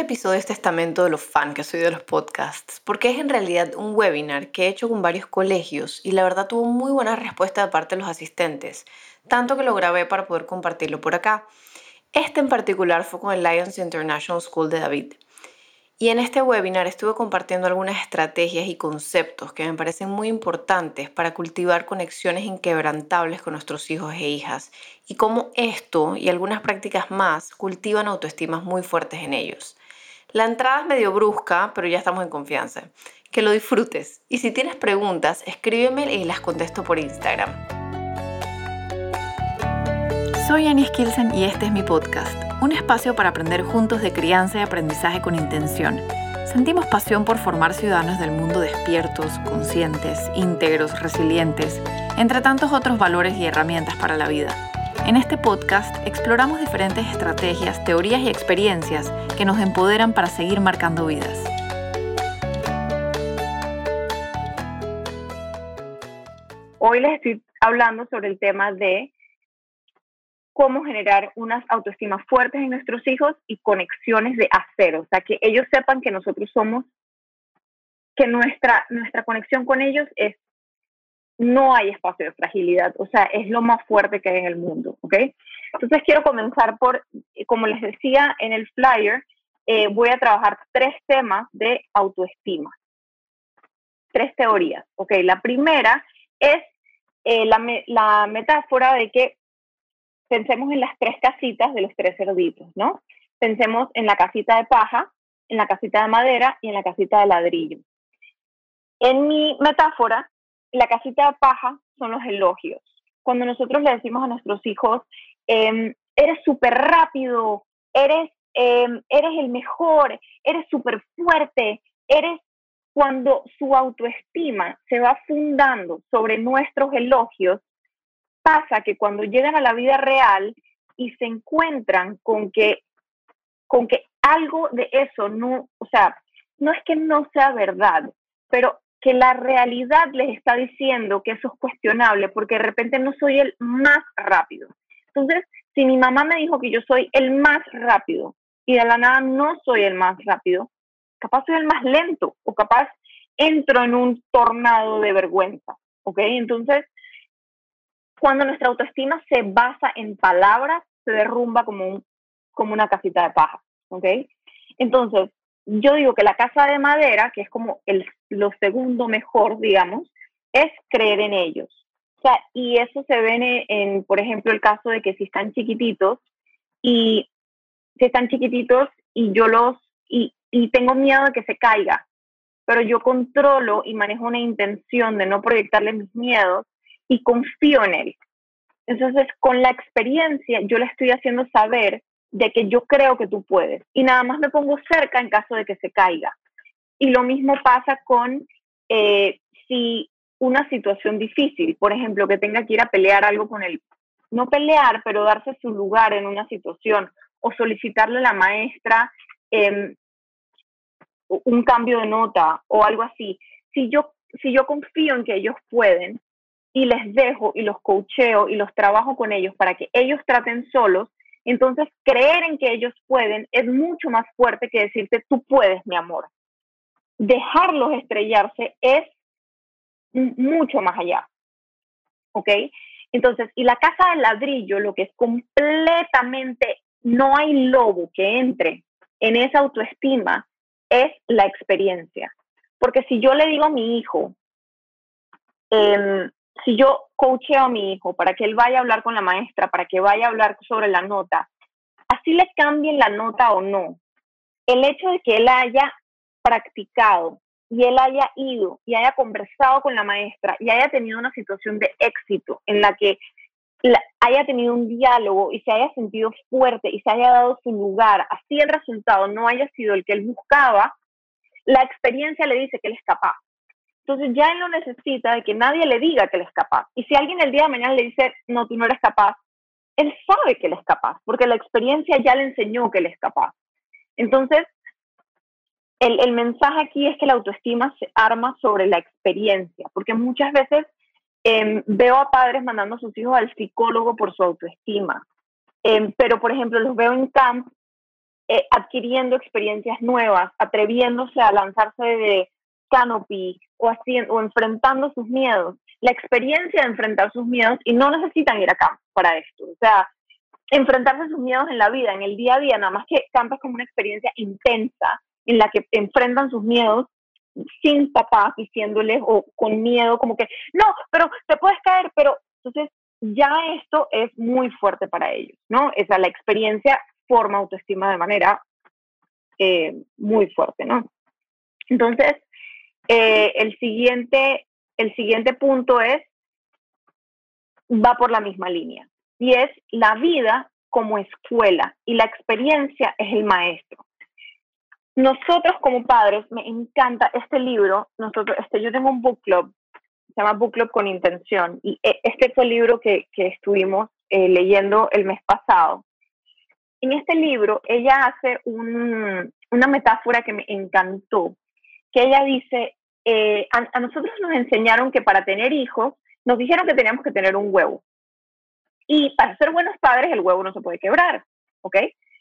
este episodio es testamento de los fan que soy de los podcasts, porque es en realidad un webinar que he hecho con varios colegios y la verdad tuvo muy buena respuesta de parte de los asistentes, tanto que lo grabé para poder compartirlo por acá. Este en particular fue con el Lions International School de David. Y en este webinar estuve compartiendo algunas estrategias y conceptos que me parecen muy importantes para cultivar conexiones inquebrantables con nuestros hijos e hijas y cómo esto y algunas prácticas más cultivan autoestimas muy fuertes en ellos. La entrada es medio brusca, pero ya estamos en confianza. Que lo disfrutes. Y si tienes preguntas, escríbeme y las contesto por Instagram. Soy Anis Kilsen y este es mi podcast, un espacio para aprender juntos de crianza y aprendizaje con intención. Sentimos pasión por formar ciudadanos del mundo despiertos, conscientes, íntegros, resilientes, entre tantos otros valores y herramientas para la vida. En este podcast exploramos diferentes estrategias, teorías y experiencias que nos empoderan para seguir marcando vidas. Hoy les estoy hablando sobre el tema de cómo generar unas autoestimas fuertes en nuestros hijos y conexiones de acero, o sea, que ellos sepan que nosotros somos, que nuestra, nuestra conexión con ellos es, no hay espacio de fragilidad, o sea, es lo más fuerte que hay en el mundo, ¿ok? Entonces quiero comenzar por, como les decía en el flyer, eh, voy a trabajar tres temas de autoestima, tres teorías, ¿ok? La primera es eh, la, la metáfora de que pensemos en las tres casitas de los tres cerditos, ¿no? Pensemos en la casita de paja, en la casita de madera y en la casita de ladrillo. En mi metáfora, la casita de paja son los elogios. Cuando nosotros le decimos a nuestros hijos, em, eres súper rápido, eres, em, eres el mejor, eres súper fuerte, eres cuando su autoestima se va fundando sobre nuestros elogios, pasa que cuando llegan a la vida real y se encuentran con que, con que algo de eso no, o sea, no es que no sea verdad, pero que la realidad les está diciendo que eso es cuestionable porque de repente no soy el más rápido. Entonces, si mi mamá me dijo que yo soy el más rápido y de la nada no soy el más rápido, capaz soy el más lento o capaz entro en un tornado de vergüenza, ¿ok? Entonces, cuando nuestra autoestima se basa en palabras, se derrumba como, un, como una casita de paja, ¿ok? Entonces, yo digo que la casa de madera, que es como el, lo segundo mejor, digamos, es creer en ellos. O sea, y eso se ve en, por ejemplo, el caso de que si están chiquititos y si están chiquititos y yo los, y, y tengo miedo de que se caiga, pero yo controlo y manejo una intención de no proyectarle mis miedos, y confío en él. Entonces, con la experiencia, yo le estoy haciendo saber de que yo creo que tú puedes y nada más me pongo cerca en caso de que se caiga. Y lo mismo pasa con eh, si una situación difícil, por ejemplo, que tenga que ir a pelear algo con él, no pelear, pero darse su lugar en una situación o solicitarle a la maestra em, un cambio de nota o algo así. Si yo, si yo confío en que ellos pueden, y les dejo y los coacheo y los trabajo con ellos para que ellos traten solos, entonces creer en que ellos pueden es mucho más fuerte que decirte tú puedes, mi amor. Dejarlos estrellarse es mucho más allá. ¿Ok? Entonces, y la casa de ladrillo, lo que es completamente, no hay lobo que entre en esa autoestima, es la experiencia. Porque si yo le digo a mi hijo, eh, si yo coacheo a mi hijo para que él vaya a hablar con la maestra, para que vaya a hablar sobre la nota, así le cambien la nota o no, el hecho de que él haya practicado y él haya ido y haya conversado con la maestra y haya tenido una situación de éxito en la que haya tenido un diálogo y se haya sentido fuerte y se haya dado su lugar, así el resultado no haya sido el que él buscaba, la experiencia le dice que él es capaz. Entonces ya él no necesita de que nadie le diga que él es capaz. Y si alguien el día de mañana le dice, no, tú no eres capaz, él sabe que él es capaz, porque la experiencia ya le enseñó que él es capaz. Entonces, el, el mensaje aquí es que la autoestima se arma sobre la experiencia, porque muchas veces em, veo a padres mandando a sus hijos al psicólogo por su autoestima. Em, pero, por ejemplo, los veo en camp eh, adquiriendo experiencias nuevas, atreviéndose a lanzarse de canopy o, haciendo, o enfrentando sus miedos. La experiencia de enfrentar sus miedos y no necesitan ir a campo para esto. O sea, enfrentarse a sus miedos en la vida, en el día a día, nada más que campo es como una experiencia intensa en la que enfrentan sus miedos sin papás diciéndoles o con miedo, como que, no, pero te puedes caer, pero entonces ya esto es muy fuerte para ellos, ¿no? Esa la experiencia forma autoestima de manera eh, muy fuerte, ¿no? Entonces, eh, el, siguiente, el siguiente punto es, va por la misma línea, y es la vida como escuela y la experiencia es el maestro. Nosotros como padres, me encanta este libro, nosotros, este, yo tengo un book club, se llama Book Club con Intención, y eh, este fue el libro que, que estuvimos eh, leyendo el mes pasado. En este libro, ella hace un, una metáfora que me encantó, que ella dice, eh, a, a, nosotros nos enseñaron que para tener hijos, nos dijeron que teníamos que tener un huevo. Y para ser buenos padres, el huevo no se puede quebrar, ¿ok?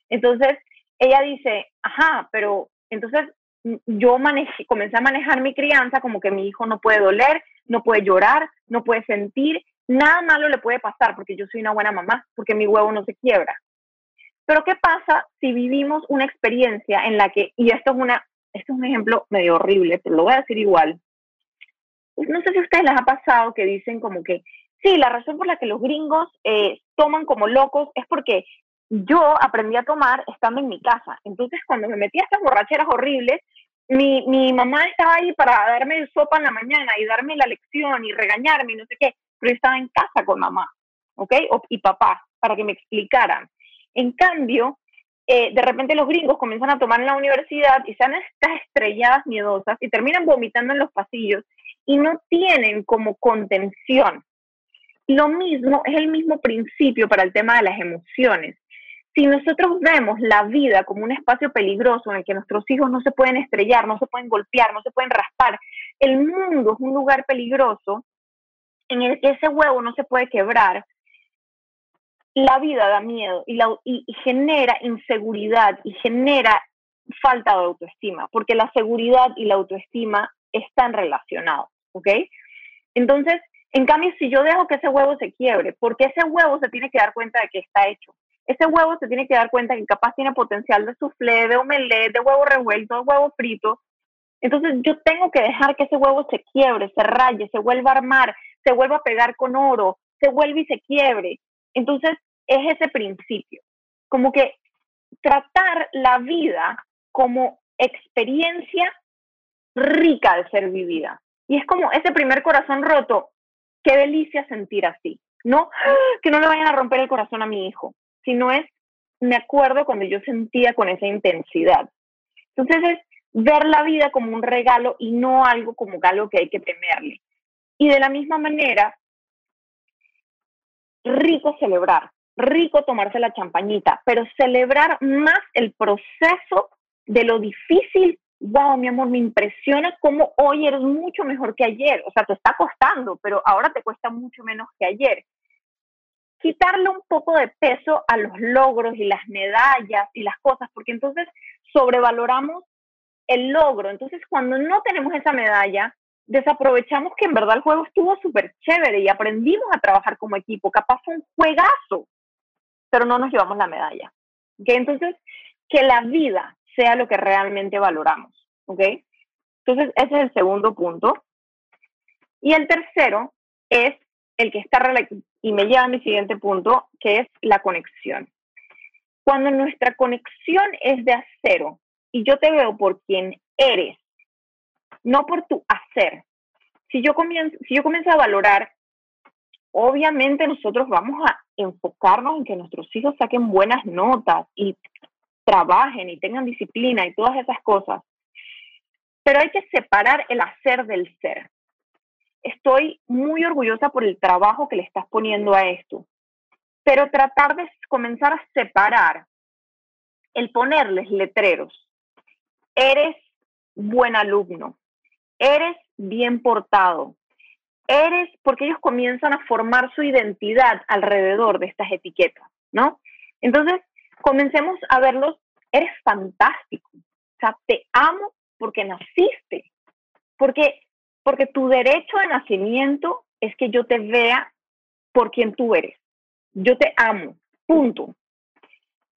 Entonces, ella dice, ajá, pero entonces mm, yo manejé, comencé a manejar mi crianza como que mi hijo no puede doler, no puede llorar, no puede sentir, nada malo le puede pasar porque yo soy una buena mamá, porque mi huevo no se quiebra. Pero ¿qué pasa si vivimos una experiencia en la que, y esto es, una, esto es un ejemplo medio horrible, pero lo voy a decir igual. No sé si a ustedes les ha pasado que dicen como que, sí, la razón por la que los gringos eh, toman como locos es porque yo aprendí a tomar estando en mi casa. Entonces, cuando me metí a estas borracheras horribles, mi, mi mamá estaba ahí para darme sopa en la mañana y darme la lección y regañarme y no sé qué, pero yo estaba en casa con mamá, ¿ok? y papá, para que me explicaran. En cambio, eh, de repente los gringos comienzan a tomar en la universidad y sean estas estrelladas miedosas y terminan vomitando en los pasillos y no tienen como contención. Lo mismo es el mismo principio para el tema de las emociones si nosotros vemos la vida como un espacio peligroso en el que nuestros hijos no se pueden estrellar, no se pueden golpear, no se pueden raspar, el mundo es un lugar peligroso en el que ese huevo no se puede quebrar, la vida da miedo y, genera inseguridad y genera falta de autoestima, porque la seguridad y la autoestima están relacionados, ¿ok? Entonces, en cambio, si yo dejo que ese huevo se quiebre, porque ese huevo se tiene que dar cuenta de que está hecho, ese huevo se tiene que dar cuenta que capaz tiene potencial de soufflé, de omelette, de huevo revuelto, de huevo frito. Entonces yo tengo que dejar que ese huevo se quiebre, se raye, se vuelva a armar, se vuelva a pegar con oro, se vuelve y se quiebre. Entonces es ese principio, como que tratar la vida como experiencia rica de ser vivida. Y es como ese primer corazón roto, qué delicia sentir así, ¿no? Que no le vayan a romper el corazón a mi hijo, sino es, me acuerdo cuando yo sentía con esa intensidad. Entonces es ver la vida como un regalo y no algo como algo que hay que temerle. Y de la misma manera, rico celebrar, rico tomarse la champañita, pero celebrar más el proceso de lo difícil. Wow, mi amor, me impresiona cómo hoy eres mucho mejor que ayer. O sea, te está costando, pero ahora te cuesta mucho menos que ayer quitarle un poco de peso a los logros y las medallas y las cosas, porque entonces sobrevaloramos el logro. Entonces, cuando no tenemos esa medalla, desaprovechamos que en verdad el juego estuvo súper chévere y aprendimos a trabajar como equipo. Capaz fue un juegazo, pero no nos llevamos la medalla. ¿okay? Entonces, que la vida sea lo que realmente valoramos. ¿ok? Entonces, ese es el segundo punto. Y el tercero es el que está y me lleva a mi siguiente punto, que es la conexión. Cuando nuestra conexión es de acero y yo te veo por quien eres, no por tu hacer. Si yo comienzo, si yo comienzo a valorar, obviamente nosotros vamos a enfocarnos en que nuestros hijos saquen buenas notas y trabajen y tengan disciplina y todas esas cosas. Pero hay que separar el hacer del ser estoy muy orgullosa por el trabajo que le estás poniendo a esto, pero tratar de comenzar a separar el ponerles letreros. Eres buen alumno, eres bien portado, eres, porque ellos comienzan a formar su identidad alrededor de estas etiquetas, ¿no? Entonces, comencemos a verlos eres fantástico. O sea, te amo porque naciste. Porque, porque tu derecho de nacimiento es que yo te vea por quien tú eres. Yo te amo. Punto.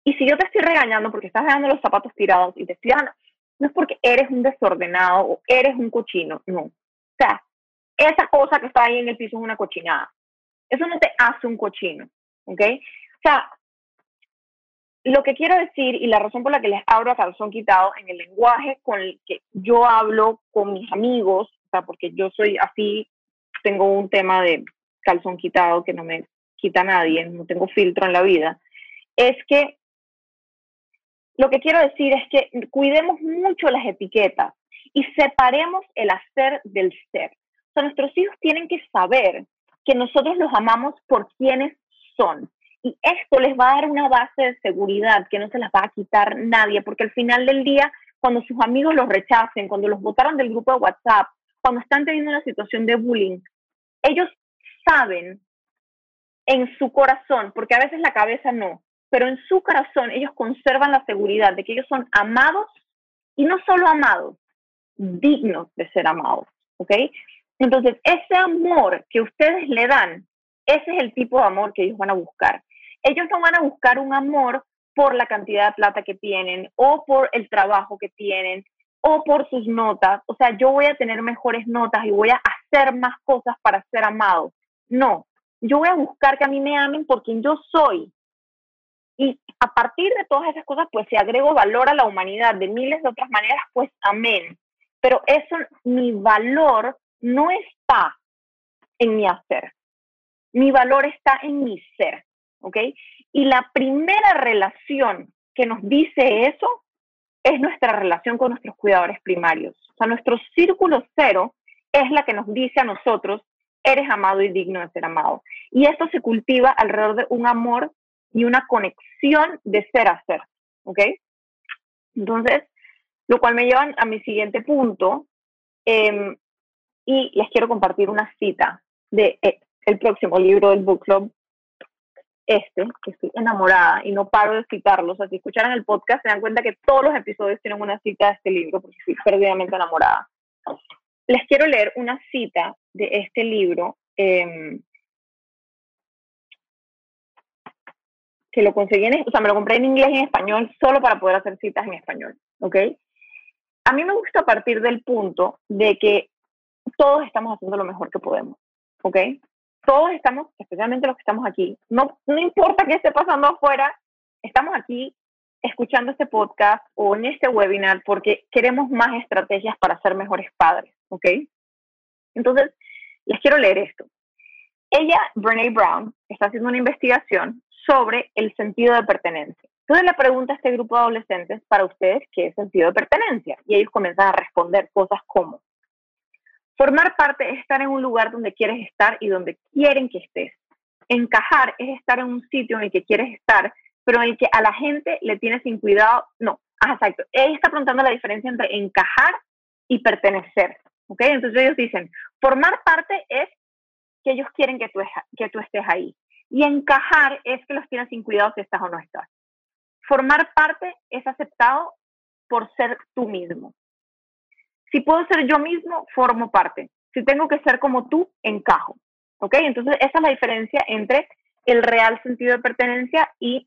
Y si yo te estoy regañando porque estás dejando los zapatos tirados y te estoy dejando, no es porque eres un desordenado o eres un cochino, no. O sea, esa cosa que está ahí en el piso es una cochinada. Eso no te hace un cochino, ¿ok? O sea, lo que quiero decir y la razón por la que les abro a calzón quitado en el lenguaje con el que yo hablo con mis amigos, o sea, porque yo soy así, tengo un tema de calzón quitado que no me quita nadie, no tengo filtro en la vida, es que lo que quiero decir es que cuidemos mucho las etiquetas y separemos el hacer del ser. O sea, nuestros hijos tienen que saber que nosotros los amamos por quienes son y esto les va a dar una base de seguridad que no se las va a quitar nadie, porque al final del día, cuando sus amigos los rechacen, cuando los votaron del grupo de WhatsApp, cuando están teniendo una situación de bullying, ellos saben en su corazón, porque a veces la cabeza no, pero en su corazón ellos conservan la seguridad de que ellos son amados y no solo amados, dignos de ser amados, ¿ok? Entonces, ese amor que ustedes le dan, ese es el tipo de amor que ellos van a buscar ellos no van a buscar un amor por la cantidad de plata que tienen o por el trabajo que tienen o por sus notas. O sea, yo voy a tener mejores notas y voy a hacer más cosas para ser amado. No, yo voy a buscar que a mí me amen por quien yo soy. Y a partir de todas esas cosas, pues si agrego valor a la humanidad de miles de otras maneras, pues amén. Pero eso, mi valor no está en mi hacer. Mi valor está en mi ser. ¿ok? Y la primera relación que nos dice eso es nuestra relación con nuestros cuidadores primarios. O sea, nuestro círculo cero es la que nos dice a nosotros, eres amado y digno de ser amado. Y esto se cultiva alrededor de un amor y una conexión de ser a ser, ¿ok? Entonces, lo cual me lleva a mi siguiente punto, em, y les quiero compartir una cita de eh, el próximo libro del Book Club, este, que estoy enamorada y no paro de citarlos. O sea, si escucharan el podcast se dan cuenta que todos los episodios tienen una cita de este libro porque estoy perdidamente enamorada. Les quiero leer una cita de este libro em, que lo conseguí en, o sea, me lo compré en inglés y en español solo para poder hacer citas en español, ¿ok? A mí me gusta partir del punto de que todos estamos haciendo lo mejor que podemos, ¿ok? todos estamos, especialmente los que estamos aquí, no, no importa qué esté pasando afuera, estamos aquí escuchando este podcast o en este webinar porque queremos más estrategias para ser mejores padres, ¿ok? Entonces, les quiero leer esto. Ella, Brene Brown, está haciendo una investigación sobre el sentido de pertenencia. Entonces le pregunta a este grupo de adolescentes, para ustedes, ¿qué es sentido de pertenencia? Y ellos comienzan a responder cosas como, Formar parte es estar en un lugar donde quieres estar y donde quieren que estés. Encajar es estar en un sitio en el que quieres estar, pero en el que a la gente le tienes sin cuidado. No, ah, exacto. Ella está preguntando la diferencia entre encajar y pertenecer. ¿Ok? Entonces ellos dicen, formar parte es que ellos quieren que tú, que tú estés ahí. Y encajar es que los tienes sin cuidado si estás o no estás. Formar parte es aceptado por ser tú mismo. Si puedo ser yo mismo, formo parte. Si tengo que ser como tú, encajo. ¿Ok? Entonces, esa es la diferencia entre el real sentido de pertenencia y,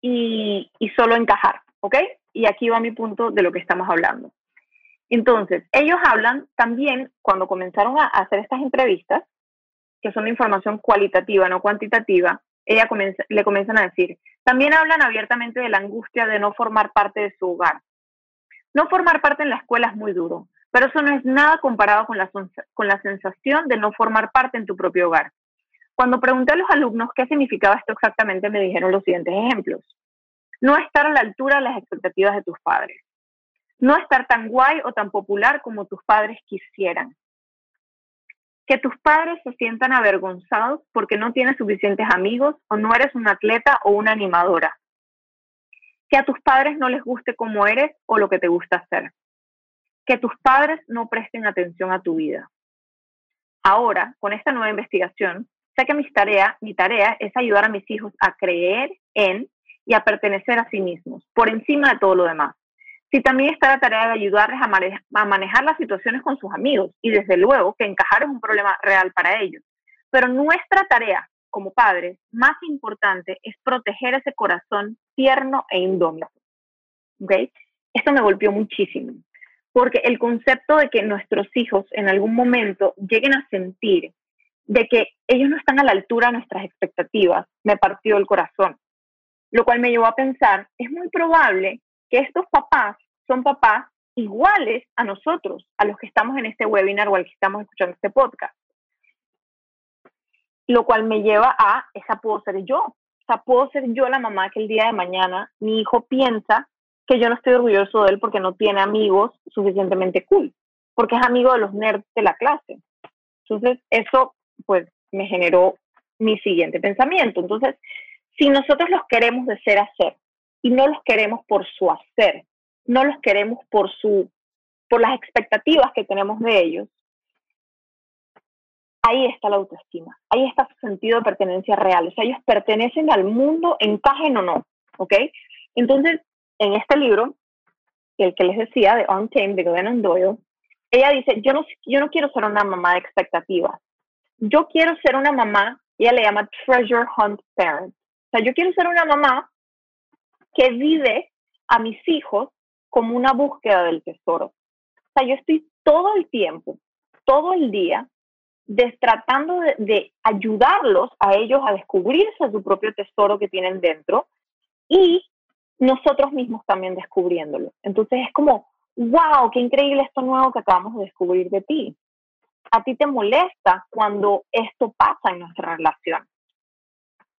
y, y solo encajar. ¿Ok? Y aquí va mi punto de lo que estamos hablando. Entonces, ellos hablan también, cuando comenzaron a hacer estas entrevistas, que son de información cualitativa, no cuantitativa, ella le comienzan a decir, también hablan abiertamente de la angustia de no formar parte de su hogar, no formar parte en la escuela es muy duro, pero eso no es nada comparado con la, con la sensación de no formar parte en tu propio hogar. Cuando pregunté a los alumnos qué significaba esto exactamente, me dijeron los siguientes ejemplos. No estar a la altura de las expectativas de tus padres. No estar tan guay o tan popular como tus padres quisieran. Que tus padres se sientan avergonzados porque no tienes suficientes amigos o no eres un atleta o una animadora que a tus padres no les guste cómo eres o lo que te gusta hacer, que tus padres no presten atención a tu vida. Ahora, con esta nueva investigación, sé que mi tarea, mi tarea es ayudar a mis hijos a creer en y a pertenecer a sí mismos, por encima de todo lo demás. Si también está la tarea de ayudarles a, manejar las situaciones con sus amigos y desde luego que encajar es un problema real para ellos. Pero nuestra tarea como padres más importante es proteger ese corazón tierno e indómito. ¿Okay? Esto me golpeó muchísimo, porque el concepto de que nuestros hijos en algún momento lleguen a sentir de que ellos no están a la altura de nuestras expectativas me partió el corazón, lo cual me llevó a pensar, es muy probable que estos papás son papás iguales a nosotros, a los que estamos en este webinar o al que estamos escuchando este podcast. Lo cual me lleva a, esa puedo ser yo, o sea, puedo ser yo la mamá que el día de mañana mi hijo piensa que yo no estoy orgulloso de él porque no tiene amigos suficientemente cool, porque es amigo de los nerds de la clase. Entonces, eso pues me generó mi siguiente pensamiento. Entonces, si nosotros los queremos de ser a ser y no los queremos por su hacer, no los queremos por su por las expectativas que tenemos de ellos, ahí está la autoestima, ahí está su sentido de pertenencia real, o sea, ellos pertenecen al mundo, encajen o no, ¿ok? Entonces, en este libro, el que les decía, de Untamed, de Glennon Doyle, ella dice, yo no, yo no quiero ser una mamá de expectativas, yo quiero ser una mamá, ella le llama treasure hunt parent, o sea, yo quiero ser una mamá que vive a mis hijos como una búsqueda del tesoro. O sea, yo estoy todo el tiempo, todo el día, tratando de, de, ayudarlos a ellos a descubrirse su propio tesoro que tienen dentro y nosotros mismos también descubriéndolo. Entonces es como, wow, qué increíble esto nuevo que acabamos de descubrir de ti. A ti te molesta cuando esto pasa en nuestra relación.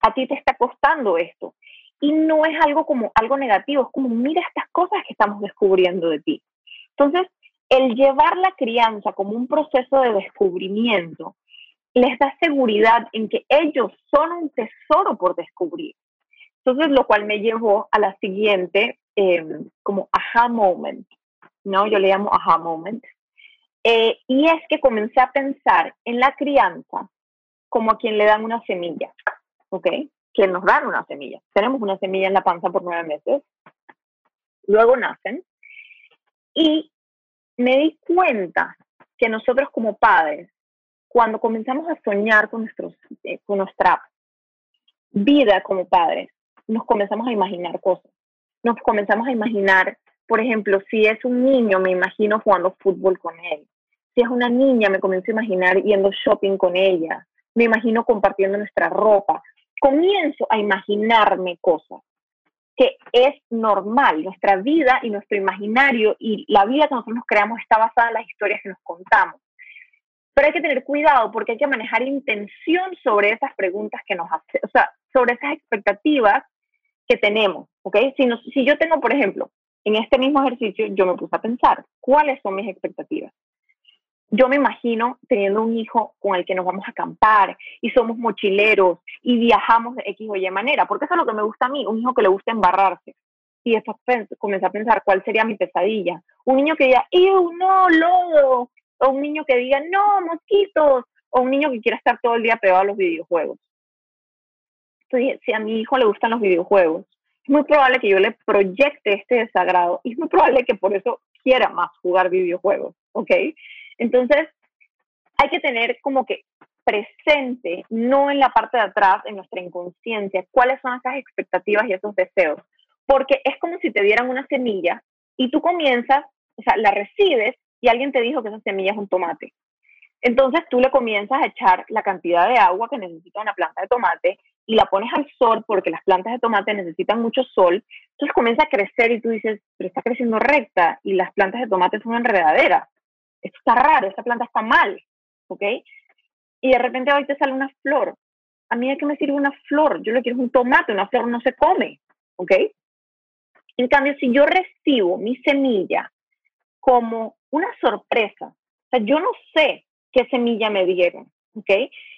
A ti te está costando esto. Y no es algo como algo negativo, es como, mira estas cosas que estamos descubriendo de ti. Entonces, el llevar la crianza como un proceso de descubrimiento les da seguridad en que ellos son un tesoro por descubrir. Entonces, lo cual me llevó a la siguiente, em, como aha moment, ¿no? Yo le llamo aha moment. Eh, y es que comencé a pensar en la crianza como a quien le dan una semilla, ¿ok? Que nos dan una semilla. Tenemos una semilla en la panza por nueve meses, luego nacen, y me di cuenta que nosotros como padres, cuando comenzamos a soñar con, nuestros, eh, con nuestra vida como padres, nos comenzamos a imaginar cosas. Nos comenzamos a imaginar, por ejemplo, si es un niño, me imagino jugando fútbol con él. Si es una niña, me comienzo a imaginar yendo shopping con ella. Me imagino compartiendo nuestra ropa. Comienzo a imaginarme cosas que es normal. Nuestra vida y nuestro imaginario y la vida que nosotros nos creamos está basada en las historias que nos contamos. Pero hay que tener cuidado porque hay que manejar intención sobre esas preguntas que nos hacen, o sea, sobre esas expectativas que tenemos, ¿ok? Si, si yo tengo, por ejemplo, en este mismo ejercicio, yo me puse a pensar, ¿cuáles son mis expectativas? Yo me imagino teniendo un hijo con el que nos vamos a acampar y somos mochileros y viajamos de X o Y manera, porque eso es lo que me gusta a mí, un hijo que le gusta embarrarse. Y después comencé a pensar cuál sería mi pesadilla. Un niño que diga, ¡Ew, no, lodo! O un niño que diga, ¡no, mosquitos! O un niño que quiera estar todo el día pegado a los videojuegos. Entonces, si a mi hijo le gustan los videojuegos, es muy probable que yo le proyecte este desagrado y es muy probable que por eso quiera más jugar videojuegos, ¿ok? Entonces, hay que tener como que presente, no en la parte de atrás, en nuestra inconsciencia, cuáles son esas expectativas y esos deseos. Porque es como si te dieran una semilla y tú comienzas, o sea, la recibes y alguien te dijo que esa semilla es un tomate. Entonces tú le comienzas a echar la cantidad de agua que necesita una planta de tomate y la pones al sol porque las plantas de tomate necesitan mucho sol, entonces comienza a crecer y tú dices, pero está creciendo recta y las plantas de tomate son enredaderas. Esto está raro, esta planta está mal, ¿ok? Y de repente hoy te sale una flor. A mí ¿de qué me sirve una flor? Yo le quiero un tomate, una flor no se come, ¿ok? En cambio, si yo recibo mi semilla como una sorpresa, o sea, yo no sé qué semilla me dieron, ¿ok?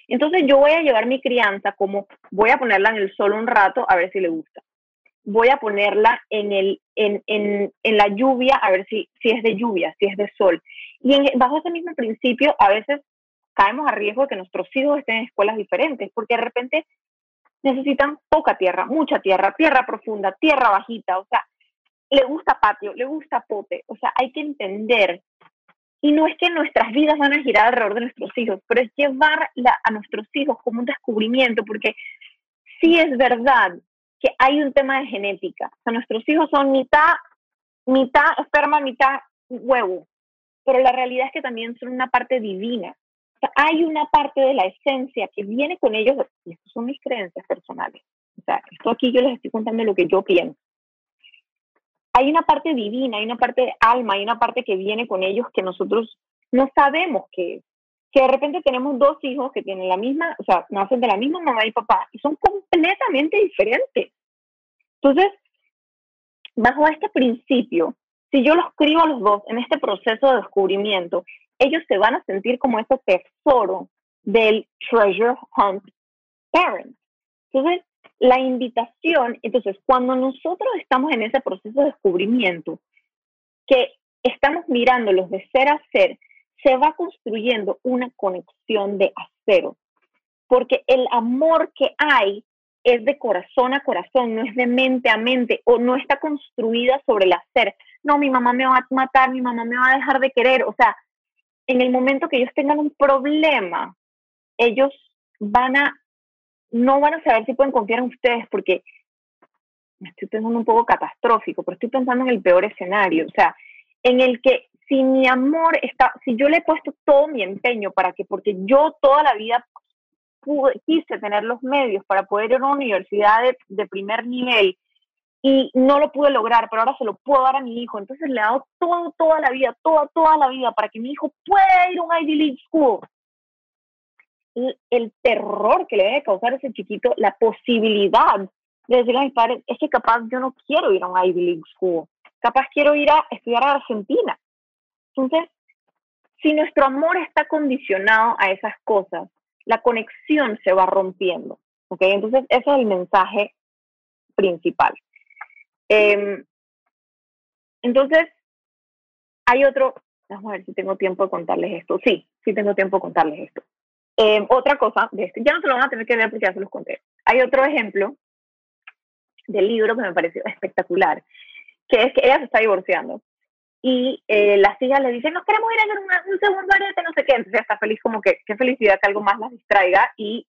Entonces yo voy a llevar mi crianza como voy a ponerla en el sol un rato a ver si le gusta. Voy a ponerla en, el, en, en, en la lluvia a ver si, si es de lluvia, si es de sol. Y en, bajo ese mismo principio, a veces caemos a riesgo de que nuestros hijos estén en escuelas diferentes, porque de repente necesitan poca tierra, mucha tierra, tierra profunda, tierra bajita, o sea, le gusta patio, le gusta pote, o sea, hay que entender. Y no es que nuestras vidas van a girar alrededor de nuestros hijos, pero es llevar a nuestros hijos como un descubrimiento, porque sí es verdad que hay un tema de genética. O sea, nuestros hijos son mitad, mitad esperma, mitad huevo, pero la realidad es que también son una parte divina. O sea, hay una parte de la esencia que viene con ellos, y estas son mis creencias personales. O sea, esto aquí yo les estoy contando lo que yo pienso hay una parte divina, hay una parte de alma, hay una parte que viene con ellos que nosotros no sabemos qué es. Que de repente tenemos dos hijos que tienen la misma, o sea, nacen de la misma mamá y papá y son completamente diferentes. Entonces, bajo este principio, si yo los crío a los dos en este proceso de descubrimiento, ellos se van a sentir como ese tesoro del treasure hunt parent. Entonces, la invitación, entonces, cuando nosotros estamos en ese proceso de descubrimiento, que estamos mirándolos de ser a ser, se va construyendo una conexión de acero, porque el amor que hay es de corazón a corazón, no es de mente a mente o no está construida sobre el hacer. No, mi mamá me va a matar, mi mamá me va a dejar de querer. O sea, en el momento que ellos tengan un problema, ellos van a no van a saber si pueden confiar en ustedes porque me estoy pensando un poco catastrófico, pero estoy pensando en el peor escenario, o sea, en el que si mi amor está, si yo le he puesto todo mi empeño para que, porque yo toda la vida quise tener los medios para poder ir a una universidad de, de primer nivel y no lo pude lograr, pero ahora se lo puedo dar a mi hijo, entonces le he dado todo, toda la vida, toda, toda la vida para que mi hijo pueda ir a un Ivy League School el terror que le debe causar a ese chiquito, la posibilidad de decirle a mis padres, es que capaz yo no quiero ir a un Ivy League School, capaz quiero ir a estudiar a Argentina. Entonces, si nuestro amor está condicionado a esas cosas, la conexión se va rompiendo. ¿ok? Entonces, ese es el mensaje principal. Em, entonces, hay otro, vamos a ver si tengo tiempo de contarles esto. Sí, sí tengo tiempo de contarles esto. Em, otra cosa de este, ya no se lo van a tener que leer porque ya se los conté. Hay otro ejemplo del libro que me pareció espectacular, que es que ella se está divorciando y eh, las hijas le dicen, nos queremos ir a hacer un segundo arete, no sé qué, entonces está feliz como que, qué felicidad que algo más las distraiga y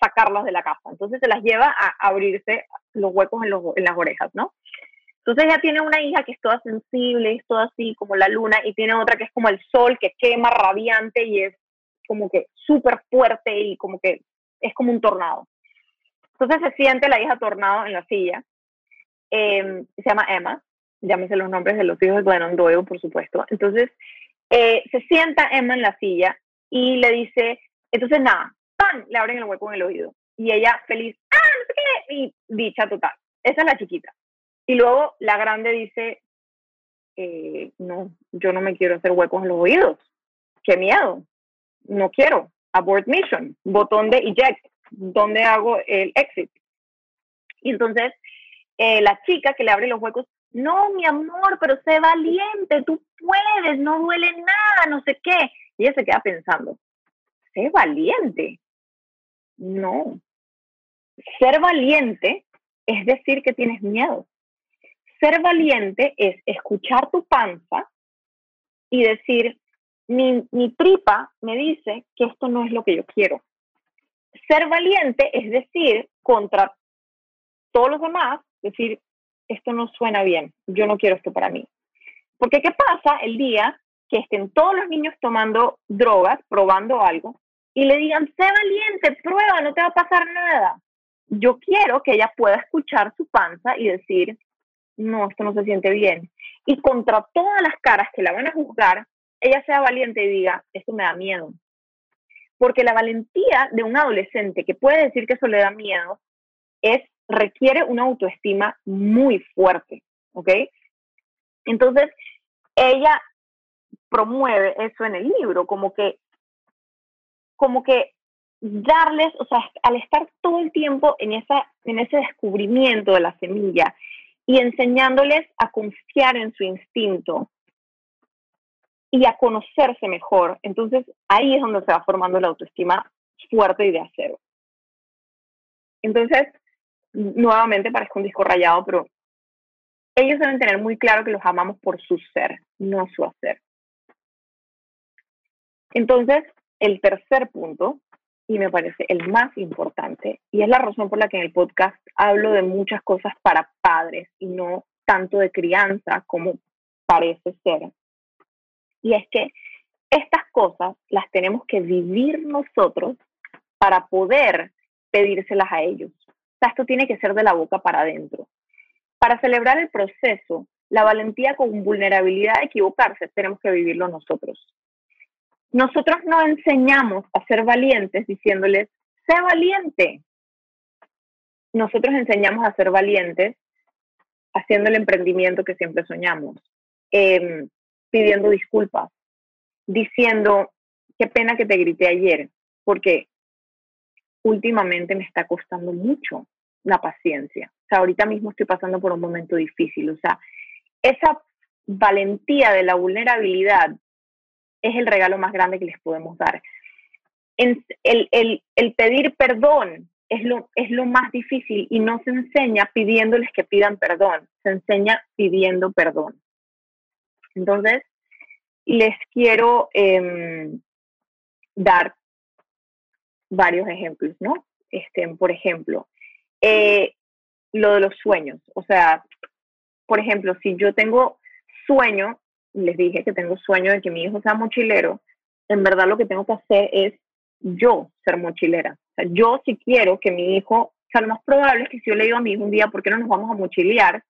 sacarlas de la casa. Entonces se las lleva a abrirse los huecos en, los, en las orejas, ¿no? Entonces ella tiene una hija que es toda sensible, es toda así como la luna, y tiene otra que es como el sol, que quema radiante y es como que súper fuerte y como que es como un tornado. Entonces se siente la hija tornado en la silla. Em, se llama Emma, llámese los nombres de los hijos de Glennon Doyle, por supuesto. Entonces eh, se sienta Emma en la silla y le dice, entonces nada, ¡pam! Le abren el hueco en el oído. Y ella feliz, ¡ah, no sé qué! Y dicha total. Esa es la chiquita. Y luego la grande dice, eh, no, yo no me quiero hacer huecos en los oídos. ¡Qué miedo! no quiero, abort mission, botón de eject, donde hago el exit. Y entonces eh, la chica que le abre los huecos, no, mi amor, pero sé valiente, tú puedes, no duele nada, no sé qué. Y ella se queda pensando, sé valiente. No. Ser valiente es decir que tienes miedo. Ser valiente es escuchar tu panza y decir, mi, tripa me dice que esto no es lo que yo quiero. Ser valiente es decir, contra todos los demás, decir, esto no suena bien, yo no quiero esto para mí. Porque ¿qué pasa el día que estén todos los niños tomando drogas, probando algo, y le digan, sé valiente, prueba, no te va a pasar nada? Yo quiero que ella pueda escuchar su panza y decir, no, esto no se siente bien. Y contra todas las caras que la van a juzgar, ella sea valiente y diga, esto me da miedo. Porque la valentía de un adolescente que puede decir que eso le da miedo es, requiere una autoestima muy fuerte, ¿ok? Entonces, ella promueve eso en el libro, como que, como que darles, o sea, al estar todo el tiempo en, esa, en ese descubrimiento de la semilla y enseñándoles a confiar en su instinto, y a conocerse mejor. Entonces ahí es donde se va formando la autoestima fuerte y de acero. Entonces, nuevamente parezco un disco rayado, pero ellos deben tener muy claro que los amamos por su ser, no su hacer. Entonces, el tercer punto, y me parece el más importante, y es la razón por la que en el podcast hablo de muchas cosas para padres y no tanto de crianza como parece ser, y es que estas cosas las tenemos que vivir nosotros para poder pedírselas a ellos. Esto tiene que ser de la boca para adentro. Para celebrar el proceso, la valentía con vulnerabilidad de equivocarse, tenemos que vivirlo nosotros. Nosotros no enseñamos a ser valientes diciéndoles, sé valiente. Nosotros enseñamos a ser valientes haciendo el emprendimiento que siempre soñamos, em, pidiendo disculpas, diciendo, qué pena que te grité ayer, porque últimamente me está costando mucho la paciencia. O sea, ahorita mismo estoy pasando por un momento difícil. O sea, esa valentía de la vulnerabilidad es el regalo más grande que les podemos dar. el, el, el, pedir perdón es lo, es lo más difícil y no se enseña pidiéndoles que pidan perdón, se enseña pidiendo perdón. Entonces, les quiero em, dar varios ejemplos, ¿no? Este, por ejemplo, eh, lo de los sueños. O sea, por ejemplo, si yo tengo sueño, les dije que tengo sueño de que mi hijo sea mochilero, en verdad lo que tengo que hacer es yo ser mochilera. O sea, yo si quiero que mi hijo, o sea, lo más probable es que si yo le digo a mi hijo un día, ¿por qué no nos vamos a mochilear?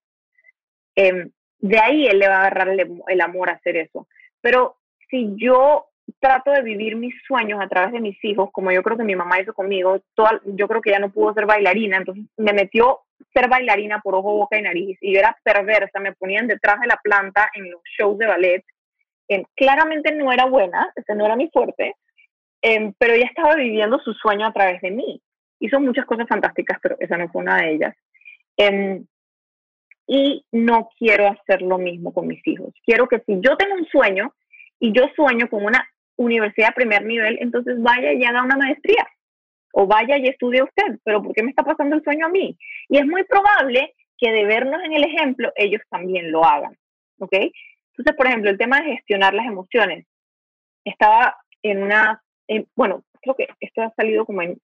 Em, de ahí él le va a agarrar el amor a hacer eso. Pero si yo trato de vivir mis sueños a través de mis hijos, como yo creo que mi mamá hizo conmigo, yo creo que ya no pudo ser bailarina, entonces me metió ser bailarina por ojo, boca y nariz, y yo era perversa, me ponían detrás de la planta en los shows de ballet, claramente no era buena, ese no era mi fuerte, em, pero ella estaba viviendo su sueño a través de mí. Hizo muchas cosas fantásticas, pero esa no fue una de ellas. Em, y no quiero hacer lo mismo con mis hijos. Quiero que si yo tengo un sueño y yo sueño con una universidad de primer nivel, entonces vaya y haga una maestría o vaya y estudie usted, pero ¿por qué me está pasando el sueño a mí? Y es muy probable que de vernos en el ejemplo, ellos también lo hagan, ¿ok? Entonces, por ejemplo, el tema de gestionar las emociones. Estaba en una, bueno, creo que esto ha salido como en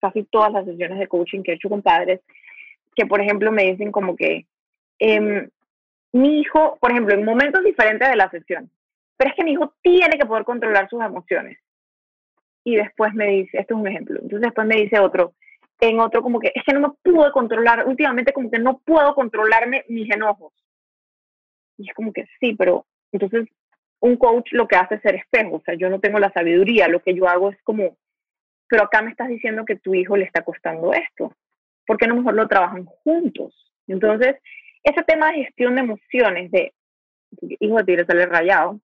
casi todas las sesiones de coaching que he hecho con padres, que por ejemplo me dicen como que, Em, mi hijo, por ejemplo, en momentos diferentes de la sesión, pero es que mi hijo tiene que poder controlar sus emociones. Y después me dice, esto es un ejemplo, entonces después me dice otro, en otro como que es que no me pude controlar, últimamente como que no puedo controlarme mis enojos. Y es como que sí, pero entonces un coach lo que hace es ser espejo, o sea, yo no tengo la sabiduría, lo que yo hago es como, pero acá me estás diciendo que tu hijo le está costando esto, ¿por qué no mejor lo trabajan juntos? Entonces, ese tema de gestión de emociones, de hijo de tigre sale rayado,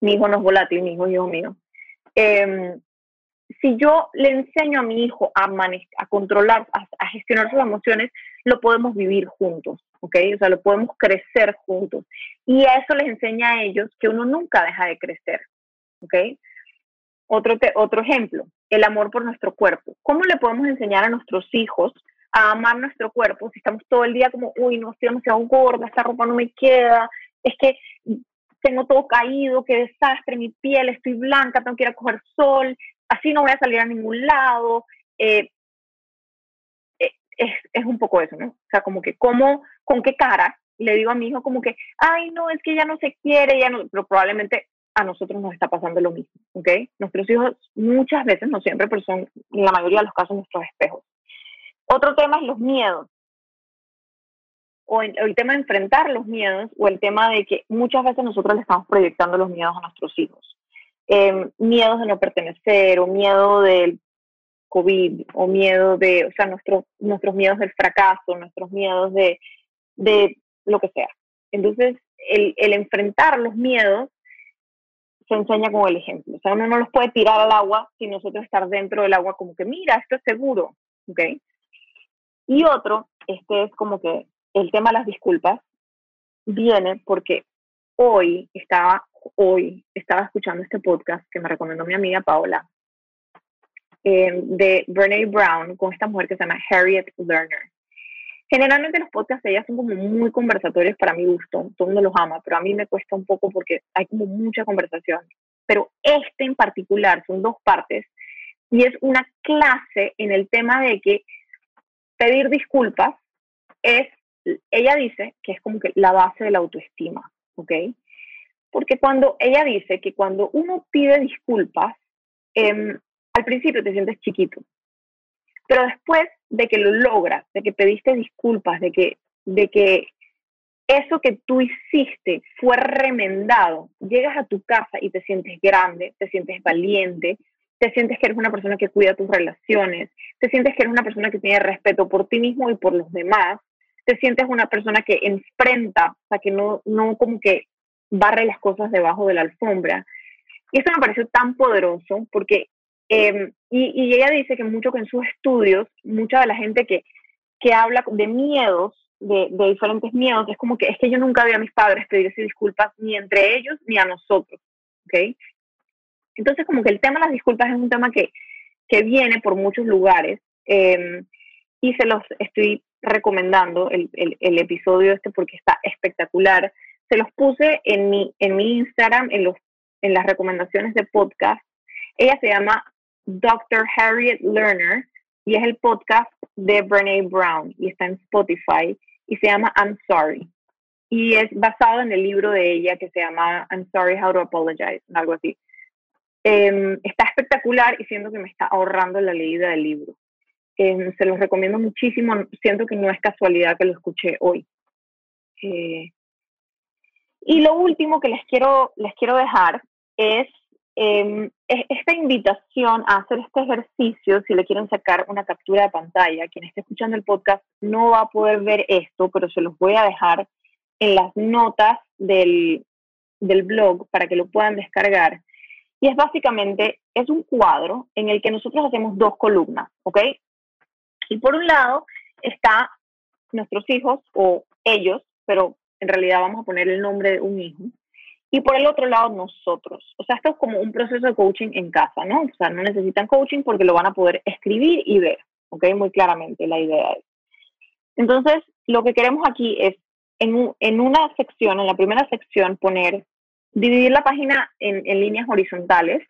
mi hijo no es volátil, mi hijo es hijo mío. Em, si yo le enseño a mi hijo a, a controlar, a, gestionar sus emociones, lo podemos vivir juntos, ¿ok? O sea, lo podemos crecer juntos. Y eso les enseña a ellos que uno nunca deja de crecer, ¿ok? Otro, otro ejemplo, el amor por nuestro cuerpo. ¿Cómo le podemos enseñar a nuestros hijos a amar nuestro cuerpo, si estamos todo el día como, uy, no, estoy demasiado gorda, esta ropa no me queda, es que tengo todo caído, qué desastre, mi piel, estoy blanca, tengo que ir a coger sol, así no voy a salir a ningún lado. Eh, eh, es, es, un poco eso, ¿no? O sea, como que, ¿cómo, con qué cara le digo a mi hijo como que, ay, no, es que ya no se quiere, ya no, pero probablemente a nosotros nos está pasando lo mismo, ¿ok? Nuestros hijos muchas veces, no siempre, pero son en la mayoría de los casos nuestros espejos. Otro tema es los miedos. O el, tema de enfrentar los miedos, o el tema de que muchas veces nosotros le estamos proyectando los miedos a nuestros hijos. Em, miedos de no pertenecer, o miedo del COVID, o miedo de, o sea, nuestros nuestros miedos del fracaso, nuestros miedos de, de lo que sea. Entonces, el, el enfrentar los miedos se enseña con el ejemplo. O sea, uno no los puede tirar al agua sin nosotros estar dentro del agua como que, mira, esto es seguro, ¿ok? Y otro, este es como que el tema de las disculpas viene porque hoy estaba, hoy estaba escuchando este podcast que me recomendó mi amiga Paola. eh, de Brene Brown con esta mujer que se llama Harriet Lerner. Generalmente los podcasts de ella son como muy conversatorios para mi gusto, todo el mundo los ama, pero a mí me cuesta un poco porque hay como mucha conversación. Pero este en particular son dos partes y es una clase en el tema de que pedir disculpas es, ella dice que es como que la base de la autoestima, ¿ok? Porque cuando ella dice que cuando uno pide disculpas, em, al principio te sientes chiquito, pero después de que lo logras, de que pediste disculpas, de que, de que eso que tú hiciste fue remendado, llegas a tu casa y te sientes grande, te sientes valiente, te sientes que eres una persona que cuida tus relaciones, te sientes que eres una persona que tiene respeto por ti mismo y por los demás, te sientes una persona que enfrenta, o sea, que no, no como que barre las cosas debajo de la alfombra. Y eso me pareció tan poderoso porque Em, y, ella dice que mucho que en sus estudios, mucha de la gente que, que habla de miedos, de, de, diferentes miedos, es como que es que yo nunca vi a mis padres pedirse disculpas ni entre ellos ni a nosotros, ¿ok? Entonces como que el tema de las disculpas es un tema que, que viene por muchos lugares em, y se los estoy recomendando el, el, episodio este porque está espectacular. Se los puse en mi, en mi Instagram, en, los, en las recomendaciones de podcast. Ella se llama Dr. Harriet Lerner y es el podcast de Brene Brown y está en Spotify y se llama I'm Sorry. Y es basado en el libro de ella que se llama I'm Sorry How to Apologize, algo así. Em, está espectacular y siento que me está ahorrando la leída del libro. Em, se los recomiendo muchísimo, siento que no es casualidad que lo escuché hoy. Eh, y lo último que les quiero, les quiero dejar es eh, esta invitación a hacer este ejercicio, si le quieren sacar una captura de pantalla, quien esté escuchando el podcast no va a poder ver esto, pero se los voy a dejar en las notas del, del blog para que lo puedan descargar. Y es básicamente, es un cuadro en el que nosotros hacemos dos columnas, ¿ok? Y por un lado está nuestros hijos o ellos, pero en realidad vamos a poner el nombre de un hijo. Y por el otro lado, nosotros. O sea, esto es como un proceso de coaching en casa, ¿no? O sea, no necesitan coaching porque lo van a poder escribir y ver, ¿ok? Muy claramente la idea es. Entonces, lo que queremos aquí es en, en una sección, en la primera sección, poner, dividir la página en, en líneas horizontales,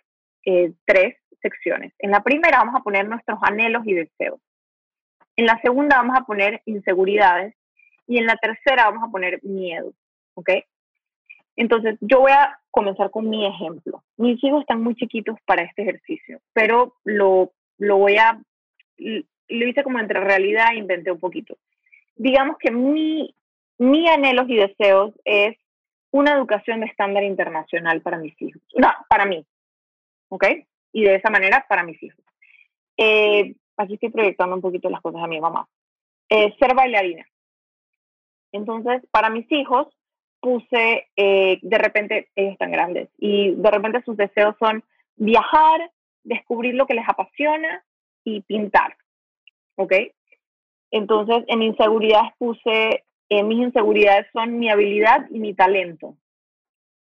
eh, tres secciones. En la primera vamos a poner nuestros anhelos y deseos. En la segunda vamos a poner inseguridades. Y en la tercera vamos a poner miedo, ¿ok? Entonces, yo voy a comenzar con mi ejemplo. Mis hijos están muy chiquitos para este ejercicio, pero lo, lo voy a, lo hice como entre realidad e inventé un poquito. Digamos que mi, mi anhelos y deseos es una educación de estándar internacional para mis hijos. No, para mí. ¿Ok? Y de esa manera para mis hijos. Eh, aquí estoy proyectando un poquito las cosas a mi mamá. Eh, ser bailarina. Entonces, para mis hijos, puse, eh, de repente, ellos están grandes, y de repente sus deseos son viajar, descubrir lo que les apasiona y pintar. ¿Ok? Entonces, en inseguridades puse, eh, mis inseguridades son mi habilidad y mi talento.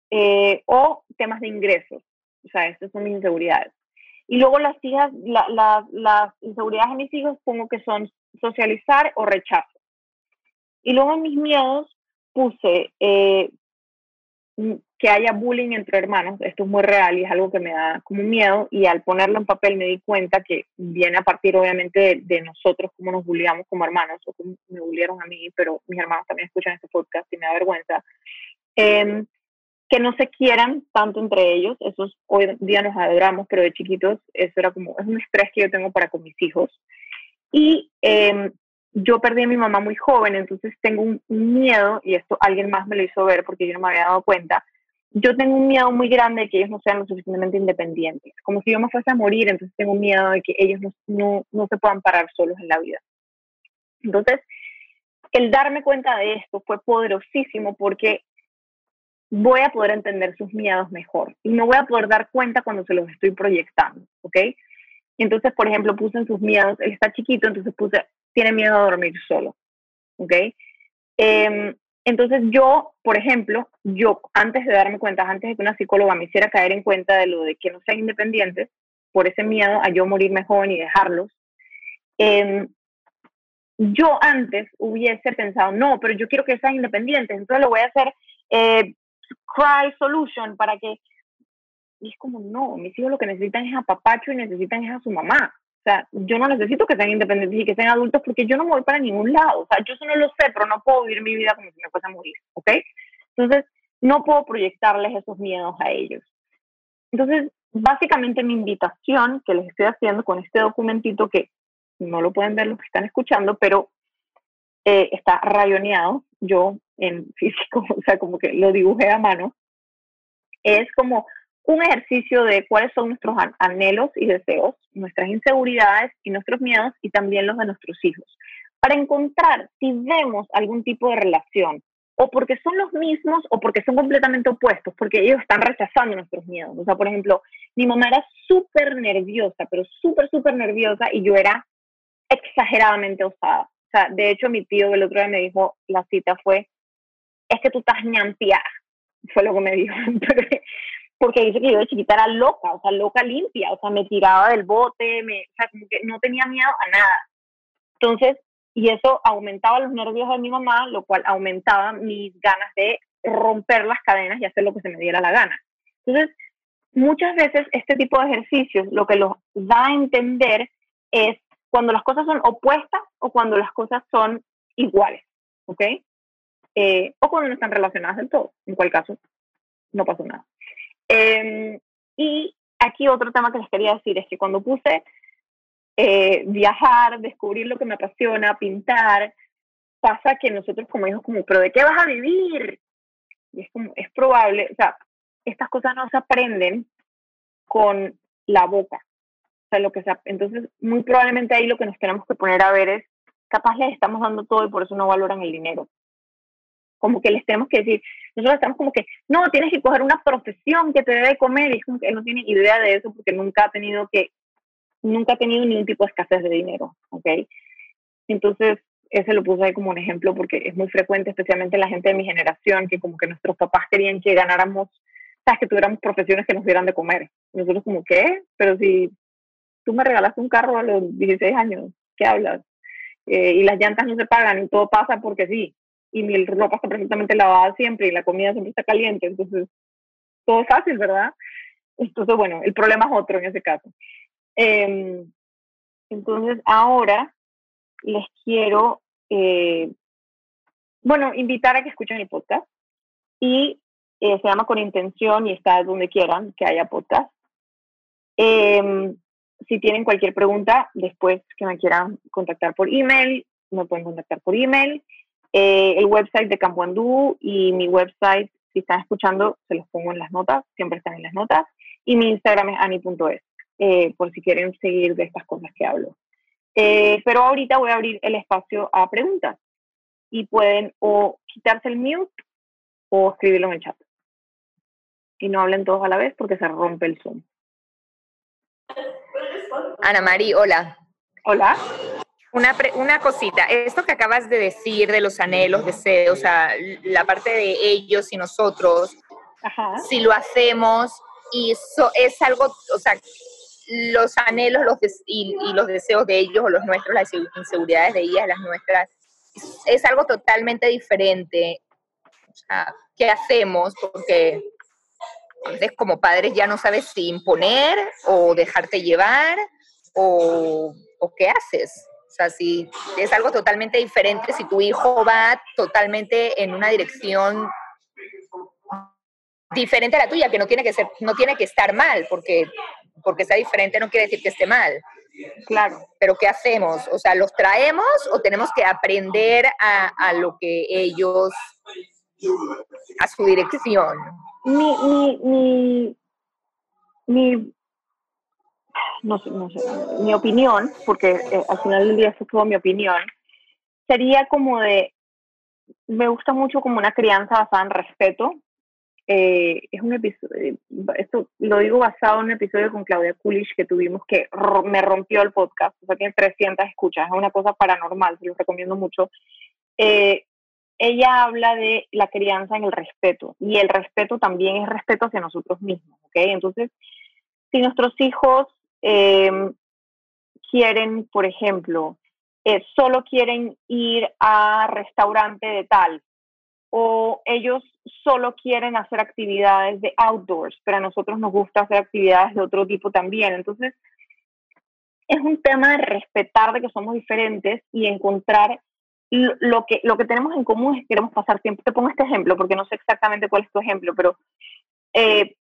Eh, o temas de ingresos. O sea, estas son mis inseguridades. Y luego las hijas, las inseguridades de mis hijos pongo que son socializar o rechazo. Y luego en mis miedos puse eh, que haya bullying entre hermanos, esto es muy real y es algo que me da como miedo, y al ponerlo en papel me di cuenta que viene a partir obviamente de, nosotros, como nos bulliamos como hermanos, o como me bulliaron a mí, pero mis hermanos también escuchan este podcast y me da vergüenza, em, que no se quieran tanto entre ellos, esos hoy día nos adoramos, pero de chiquitos eso era como, es un estrés que yo tengo para con mis hijos. Y eh, yo perdí a mi mamá muy joven, entonces tengo un, miedo, y esto alguien más me lo hizo ver porque yo no me había dado cuenta, yo tengo un miedo muy grande de que ellos no sean lo suficientemente independientes, como si yo me fuese a morir, entonces tengo miedo de que ellos no, no, no se puedan parar solos en la vida. Entonces, el darme cuenta de esto fue poderosísimo porque voy a poder entender sus miedos mejor y me voy a poder dar cuenta cuando se los estoy proyectando, ¿ok? Entonces, por ejemplo, puse en sus miedos, él está chiquito, entonces puse, tiene miedo a dormir solo. ¿Ok? Em, entonces yo, por ejemplo, yo antes de darme cuenta, antes de que una psicóloga me hiciera caer en cuenta de lo de que no sean independientes, por ese miedo a yo morirme joven y dejarlos. Em, yo antes hubiese pensado, no, pero yo quiero que sean independientes, entonces lo voy a hacer eh, cry solution para que... Y es como, no, mis hijos lo que necesitan es a papacho y necesitan es a su mamá. O sea, yo no necesito que sean independientes y que sean adultos porque yo no me voy para ningún lado. O sea, yo eso no lo sé, pero no puedo vivir mi vida como si me fuese a morir, ¿ok? Entonces, no puedo proyectarles esos miedos a ellos. Entonces, básicamente mi invitación que les estoy haciendo con este documentito que no lo pueden ver los que están escuchando, pero eh, está rayoneado, yo en físico, o sea, como que lo dibujé a mano, es como un ejercicio de cuáles son nuestros anhelos y deseos, nuestras inseguridades y nuestros miedos y también los de nuestros hijos, para encontrar si vemos algún tipo de relación o porque son los mismos o porque son completamente opuestos, porque ellos están rechazando nuestros miedos. O sea, por ejemplo, mi mamá era súper nerviosa, pero súper, súper nerviosa y yo era exageradamente osada. Sea, de hecho, mi tío el otro día me dijo, la cita fue, es que tú estás ñampiada, fue lo que me dijo, porque dice que yo de chiquita era loca, o sea, loca limpia, o sea, me tiraba del bote, me, o sea, como que no tenía miedo a nada. Entonces, y eso aumentaba los nervios de mi mamá, lo cual aumentaba mis ganas de romper las cadenas y hacer lo que se me diera la gana. Entonces, muchas veces este tipo de ejercicios lo que los da a entender es cuando las cosas son opuestas o cuando las cosas son iguales, ¿ok? Eh, o cuando no están relacionadas del todo, en cual caso no pasó nada. Em, y aquí otro tema que les quería decir es que cuando puse eh, viajar, descubrir lo que me apasiona, pintar, pasa que nosotros como hijos como, pero ¿de qué vas a vivir? Y es como, es probable, o sea, estas cosas no se aprenden con la boca, lo que sea. Entonces, muy probablemente ahí lo que nos tenemos que poner a ver es, capaz les estamos dando todo y por eso no valoran el dinero. Como que les tenemos que decir, nosotros estamos como que, no, tienes que coger una profesión que te debe comer y es como que él no tiene idea de eso porque nunca ha tenido que, nunca ha tenido ningún tipo de escasez de dinero, ¿ok? Entonces, ese lo puse ahí como un ejemplo porque es muy frecuente, especialmente la gente de mi generación, que como que nuestros papás querían que ganáramos, sabes, que tuviéramos profesiones que nos dieran de comer. Nosotros como, ¿qué? Pero si tú me regalaste un carro a los 16 años, ¿qué hablas? Eh, y las llantas no se pagan y todo pasa porque sí. Y mi ropa está perfectamente lavada siempre y la comida siempre está caliente, entonces todo es fácil, ¿verdad? Entonces, bueno, el problema es otro en ese caso. Em, entonces, ahora les quiero, eh, bueno, invitar a que escuchen el podcast y eh, se llama Con Intención y está donde quieran que haya podcast. Eh, si tienen cualquier pregunta, después que me quieran contactar por email, me pueden contactar por email. Eh, el website de Campo Andú y mi website, si están escuchando, se los pongo en las notas, siempre están en las notas. Y mi Instagram es ani.es, eh, por si quieren seguir de estas cosas que hablo. Eh, pero ahorita voy a abrir el espacio a preguntas y pueden o quitarse el mute o escribirlo en el chat. Y no hablen todos a la vez porque se rompe el Zoom. Ana María, hola. Hola. Una, una cosita, esto que acabas de decir de los anhelos, deseos, o sea, la parte de ellos y nosotros, si lo hacemos y eso es algo, o sea, los anhelos los y, los deseos de ellos o los nuestros, las inseguridades de ellas, las nuestras, es algo totalmente diferente. O sea, ¿qué hacemos? Porque entonces, como padres ya no sabes si imponer o dejarte llevar o, o qué haces. O sea, si es algo totalmente diferente, si tu hijo va totalmente en una dirección diferente a la tuya, que no tiene que ser, no tiene que estar mal, porque, porque sea diferente no quiere decir que esté mal. Claro. Pero ¿qué hacemos? O sea, ¿los traemos o tenemos que aprender a, a lo que ellos, a su dirección? Mi, mi, mi, mi, no sé, no sé, mi opinión, porque eh, al final del día esto es mi opinión, sería como de, me gusta mucho como una crianza basada en respeto. Eh, es un episodio, esto lo digo basado en un episodio con Claudia Kulish que tuvimos que me rompió el podcast, o sea, tiene 300 escuchas, es una cosa paranormal, se lo recomiendo mucho. Eh, ella habla de la crianza en el respeto y el respeto también es respeto hacia nosotros mismos, ¿ok? Entonces, si nuestros hijos em, quieren, por ejemplo, eh, solo quieren ir a restaurante de tal, o ellos solo quieren hacer actividades de outdoors, pero a nosotros nos gusta hacer actividades de otro tipo también. Entonces, es un tema de respetar de que somos diferentes y encontrar lo que, lo que tenemos en común es que queremos pasar tiempo. Te pongo este ejemplo porque no sé exactamente cuál es tu ejemplo, pero eh,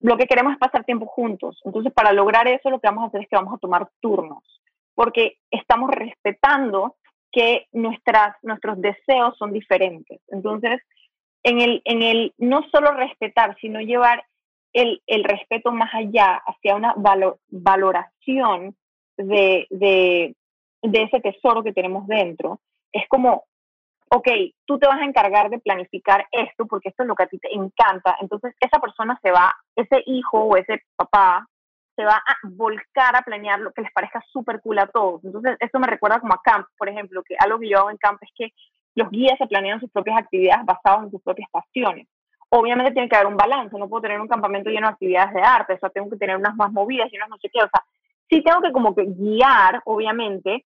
lo que queremos es pasar tiempo juntos. Entonces, para lograr eso, lo que vamos a hacer es que vamos a tomar turnos, porque estamos respetando que nuestras, nuestros deseos son diferentes. Entonces, en el, en el no solo respetar, sino llevar el, el respeto más allá hacia una valoración de, de, de ese tesoro que tenemos dentro, es como, ok, tú te vas a encargar de planificar esto porque esto es lo que a ti te encanta. Entonces esa persona se va, ese hijo o ese papá se va a volcar a planear lo que les parezca súper cool a todos. Entonces eso me recuerda como a camp, por ejemplo, que algo que yo hago en camp es que los guías se planean sus propias actividades basadas en sus propias pasiones. Obviamente tiene que haber un balance, no puedo tener un campamento lleno de actividades de arte, o sea, tengo que tener unas más movidas y unas no sé qué, o sea, sí tengo que como que guiar, obviamente,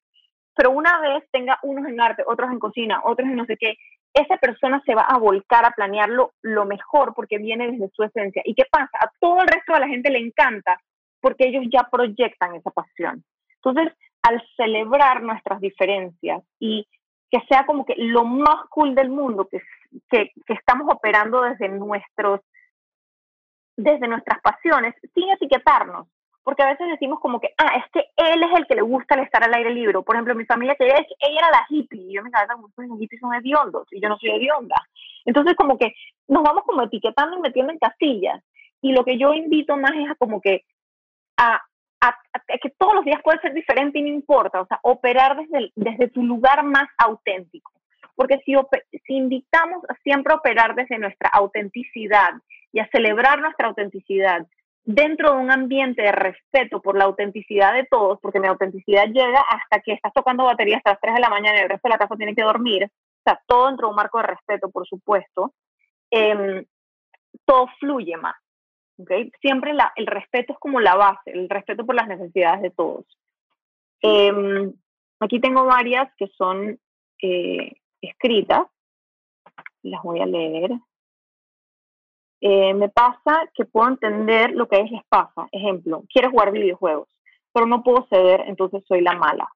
pero una vez tenga unos en arte, otros en cocina, otros en no sé qué, esa persona se va a volcar a planearlo lo mejor porque viene desde su esencia. ¿Y qué pasa? A todo el resto de la gente le encanta porque ellos ya proyectan esa pasión. Entonces, al celebrar nuestras diferencias y que sea como que lo más cool del mundo, que, que, estamos operando desde, nuestros, desde nuestras pasiones, sin etiquetarnos, porque a veces decimos como que, ah, es que él es el que le gusta el estar al aire libre. Por ejemplo, mi familia, que ella, ella era la hippie, y yo me cabeza como, los hippies son hediondos, y yo no soy hedionda. Entonces, como que nos vamos como etiquetando y metiendo en casillas. Y lo que yo invito más es a como que, a, a, que todos los días puede ser diferente y no importa, o sea, operar desde, desde tu lugar más auténtico. Porque si, si invitamos a siempre operar desde nuestra autenticidad y a celebrar nuestra autenticidad, dentro de un ambiente de respeto por la autenticidad de todos, porque mi autenticidad llega hasta que estás tocando batería hasta las 3 de la mañana y el resto de la casa tiene que dormir, o sea, todo dentro de un marco de respeto, por supuesto, em, todo fluye más. ¿okay? Siempre la, el respeto es como la base, el respeto por las necesidades de todos. Em, aquí tengo varias que son eh, escritas, las voy a leer. Eh, me pasa que puedo entender lo que a ellos les pasa. Ejemplo, quiero jugar videojuegos, pero no puedo ceder, entonces soy la mala.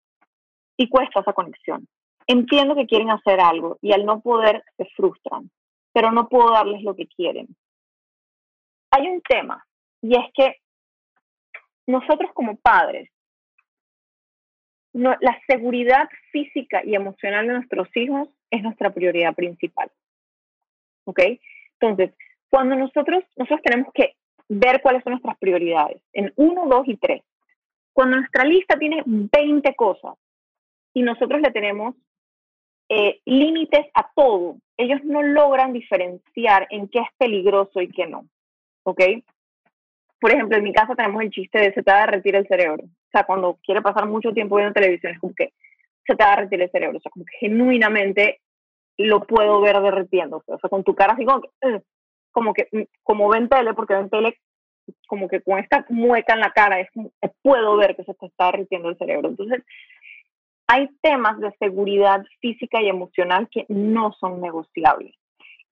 Y cuesta esa conexión. Entiendo que quieren hacer algo y al no poder se frustran, pero no puedo darles lo que quieren. Hay un tema y es que nosotros como padres, la seguridad física y emocional de nuestros hijos es nuestra prioridad principal. ¿Ok? Entonces, cuando nosotros, nosotros tenemos que ver cuáles son nuestras prioridades, en uno, dos y tres. Cuando nuestra lista tiene 20 cosas y nosotros le tenemos eh, límites a todo, ellos no logran diferenciar en qué es peligroso y qué no. ¿Ok? Por ejemplo, en mi casa tenemos el chiste de se te va a derretir el cerebro. O sea, cuando quiere pasar mucho tiempo viendo televisión, es como que se te va a derretir el cerebro. O sea, como que genuinamente lo puedo ver derritiendo. O sea, con tu cara así como que, como que, mm, como ven tele, porque ven tele como que con esta mueca en la cara, es puedo ver que se te está derritiendo el cerebro. Entonces, hay temas de seguridad física y emocional que no son negociables.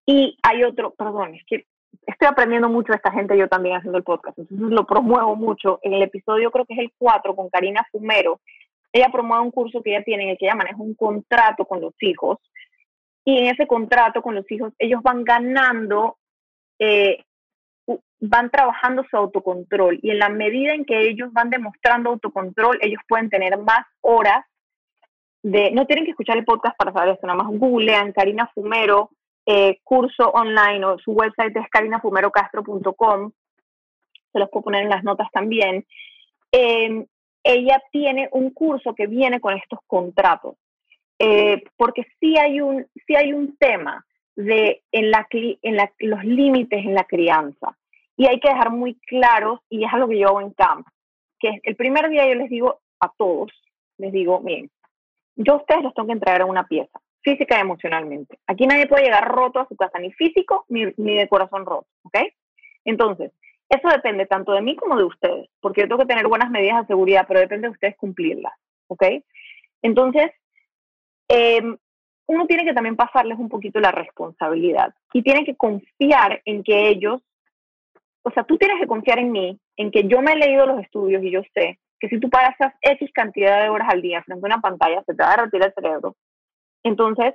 Y hay otro, perdón, es que estoy aprendiendo mucho de esta gente yo también haciendo el podcast, entonces lo promuevo mucho. En el episodio creo que es el 4 con Karina Fumero, ella promueve un curso que ella tiene en el que ella maneja un contrato con los hijos y en ese contrato con los hijos ellos van ganando eh, van trabajando su autocontrol y en la medida en que ellos van demostrando autocontrol, ellos pueden tener más horas de, no tienen que escuchar el podcast para saber esto, nada más googlean Karina Fumero, eh, curso online o su website es carinafumerocastro.com, se los puedo poner en las notas también. Em, ella tiene un curso que viene con estos contratos, eh, porque sí hay un, sí hay un tema de, en, la, en la, los límites en la crianza. Y hay que dejar muy claros, y es algo que yo hago en camp, que el primer día yo les digo a todos, les digo, miren, yo a ustedes los tengo que entregar a una pieza, física y emocionalmente. Aquí nadie puede llegar roto a su casa, ni físico ni, ni de corazón roto, ¿ok? Entonces, Eso depende tanto de mí como de ustedes, porque yo tengo que tener buenas medidas de seguridad, pero depende de ustedes cumplirlas, ¿ok? Entonces, em, uno tiene que también pasarles un poquito la responsabilidad y tiene que confiar en que ellos, o sea, tú tienes que confiar en mí, en que yo me he leído los estudios y yo sé que si tú pasas X cantidad de horas al día frente a una pantalla, se te va a derretir el cerebro. Entonces,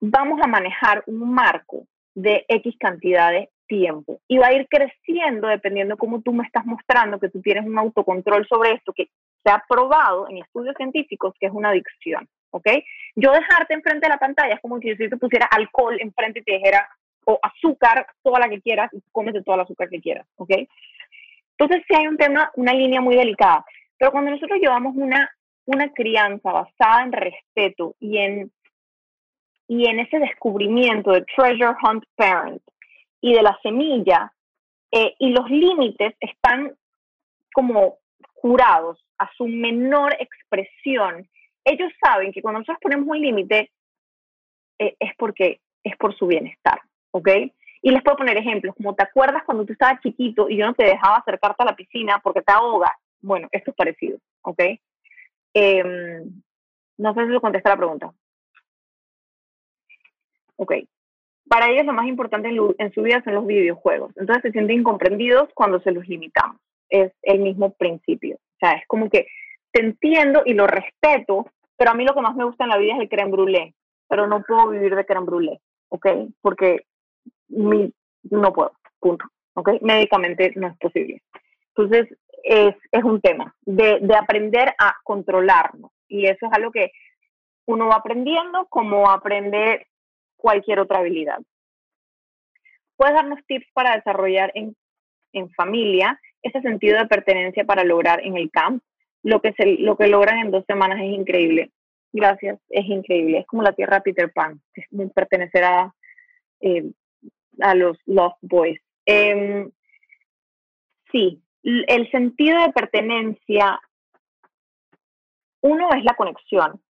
vamos a manejar un marco de X cantidad de tiempo y va a ir creciendo dependiendo cómo tú me estás mostrando que tú tienes un autocontrol sobre esto que se ha probado en estudios científicos que es una adicción, ¿ok? Yo dejarte enfrente de la pantalla es como si yo te pusiera alcohol enfrente y te dijera, o azúcar, toda la que quieras, y cómete toda la azúcar que quieras, ¿ok? Entonces sí hay un tema, una línea muy delicada, pero cuando nosotros llevamos una, una crianza basada en respeto y en, y en ese descubrimiento de treasure hunt parent y de la semilla, eh, y los límites están como jurados a su menor expresión, ellos saben que cuando nosotros ponemos un límite eh, es porque es por su bienestar, ¿ok? Y les puedo poner ejemplos, como te acuerdas cuando tú estabas chiquito y yo no te dejaba acercarte a la piscina porque te ahoga. Bueno, esto es parecido, ¿ok? Em, no sé si lo contesta la pregunta. Ok. Para ellos lo más importante en, su vida son los videojuegos. Entonces se sienten incomprendidos cuando se los limitamos. Es el mismo principio. O sea, es como que te entiendo y lo respeto, pero a mí lo que más me gusta en la vida es el creme brûlée. Pero no puedo vivir de creme brûlée, ¿ok? Porque mi, no puedo, punto. ¿Ok? Médicamente no es posible. Entonces, es, es un tema de, de, aprender a controlarnos. Y eso es algo que uno va aprendiendo como aprender cualquier otra habilidad. ¿Puedes darnos tips para desarrollar en, en familia ese sentido de pertenencia para lograr en el camp? Lo que, se, lo que logran en dos semanas es increíble. Gracias, es increíble. Es como la tierra Peter Pan, es pertenecer a, eh, a los Lost Boys. Em, sí, el sentido de pertenencia, uno es la conexión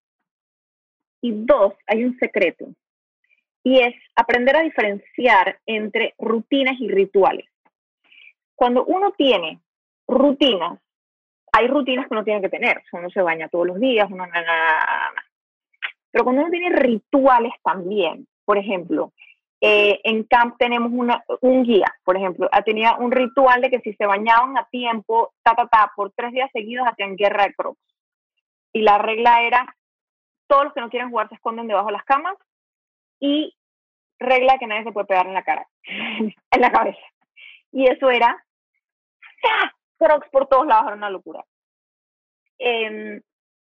y dos, hay un secreto y es aprender a diferenciar entre rutinas y rituales. Cuando uno tiene rutinas, hay rutinas que uno tiene que tener, uno se baña todos los días, uno... Pero cuando uno tiene rituales también, por ejemplo, eh, en camp tenemos una, un guía, por ejemplo, tenía un ritual de que si se bañaban a tiempo, ta, ta, ta, por tres días seguidos hacían guerra de crocs. Y la regla era, todos los que no quieren jugar se esconden debajo de las camas y regla que nadie se puede pegar en la cara, en la cabeza. Y eso era, ¡ah! Crocs por todos lados, era una locura. Eh,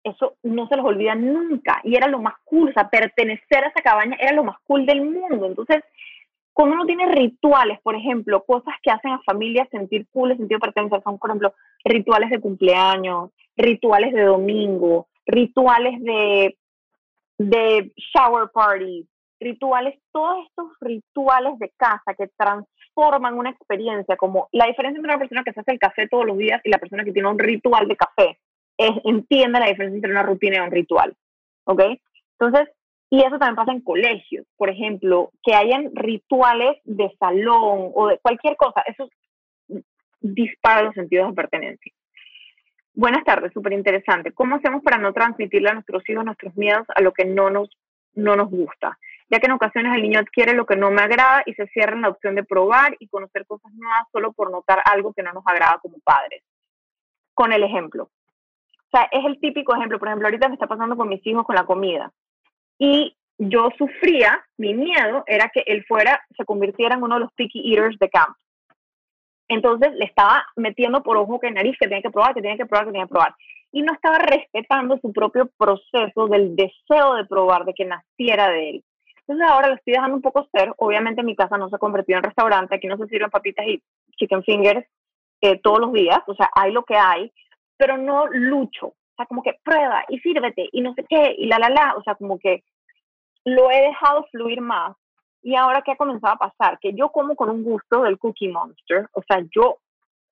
eso no se los olvida nunca y era lo más cool, o sea, pertenecer a esa cabaña era lo más cool del mundo. Entonces, cuando uno tiene rituales, por ejemplo, cosas que hacen a familias sentir cool, el sentido de pertenecer, son, por ejemplo, rituales de cumpleaños, rituales de domingo, rituales de, de shower parties, rituales, todos estos rituales de casa que transforman una experiencia, como la diferencia entre una persona que se hace el café todos los días y la persona que tiene un ritual de café entiende la diferencia entre una rutina y un ritual. ¿Ok? Entonces, y eso también pasa en colegios, por ejemplo, que hayan rituales de salón o de cualquier cosa, eso dispara los sentidos de pertenencia. Buenas tardes, súper interesante. ¿Cómo hacemos para no transmitirle a nuestros hijos nuestros miedos a lo que no nos, no nos gusta? Ya que en ocasiones el niño adquiere lo que no me agrada y se cierra en la opción de probar y conocer cosas nuevas solo por notar algo que no nos agrada como padres. Con el ejemplo, o sea, es el típico ejemplo. Por ejemplo, ahorita me está pasando con mis hijos con la comida. Y yo sufría, mi miedo era que él fuera, se convirtiera en uno de los picky eaters de camp. Entonces le estaba metiendo por ojo que nariz que tenía que probar, que tenía que probar, que tenía que probar. Y no estaba respetando su propio proceso del deseo de probar, de que naciera de él. Entonces ahora lo estoy dejando un poco ser. Obviamente mi casa no se ha convertido en restaurante, aquí no se sirven papitas y chicken fingers eh, todos los días, o sea, hay lo que hay, pero no lucho. O sea, como que prueba y sírvete y no sé qué y la, la, la. O sea, como que lo he dejado fluir más. Y ahora que ha comenzado a pasar, que yo como con un gusto del Cookie Monster. O sea, yo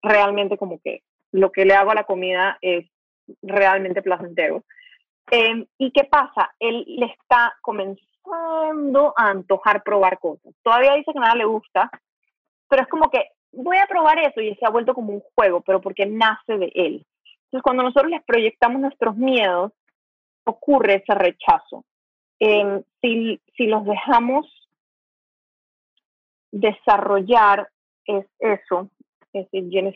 realmente como que lo que le hago a la comida es realmente placentero. Em, ¿Y qué pasa? Él le está comenzando a antojar probar cosas. Todavía dice que nada le gusta, pero es como que voy a probar eso y se ha vuelto como un juego, pero porque nace de él. Entonces, cuando nosotros les proyectamos nuestros miedos, ocurre ese rechazo. Em, si, si los dejamos desarrollar es eso, es el je ne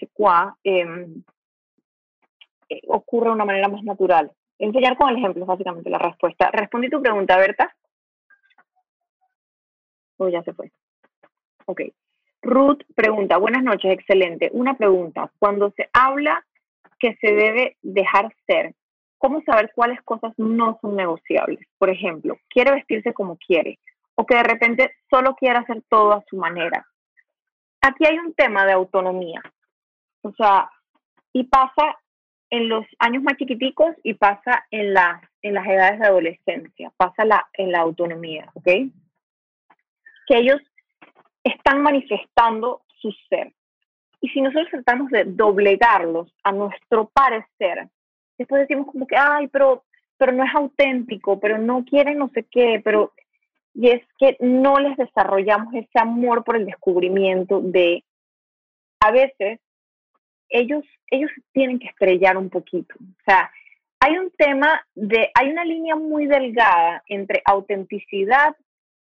em, eh, ocurre de una manera más natural. Enseñar con el ejemplo básicamente la respuesta. Respondí tu pregunta, Berta. O ya se fue. Ok. Ruth pregunta, buenas noches, excelente. Una pregunta, cuando se habla que se debe dejar ser, ¿cómo saber cuáles cosas no son negociables? Por ejemplo, quiere vestirse como quiere o que de repente solo quiere hacer todo a su manera. Aquí hay un tema de autonomía. O sea, y pasa en los años más chiquiticos y pasa en, las edades de adolescencia, pasa la, en la autonomía, ¿ok? Que ellos están manifestando su ser. Y si nosotros tratamos de doblegarlos a nuestro parecer, después decimos como que, ay, pero, pero no es auténtico, pero no quieren no sé qué, pero... Y es que no les desarrollamos ese amor por el descubrimiento de, a veces, ellos, ellos tienen que estrellar un poquito. O sea, hay un tema de, hay una línea muy delgada entre autenticidad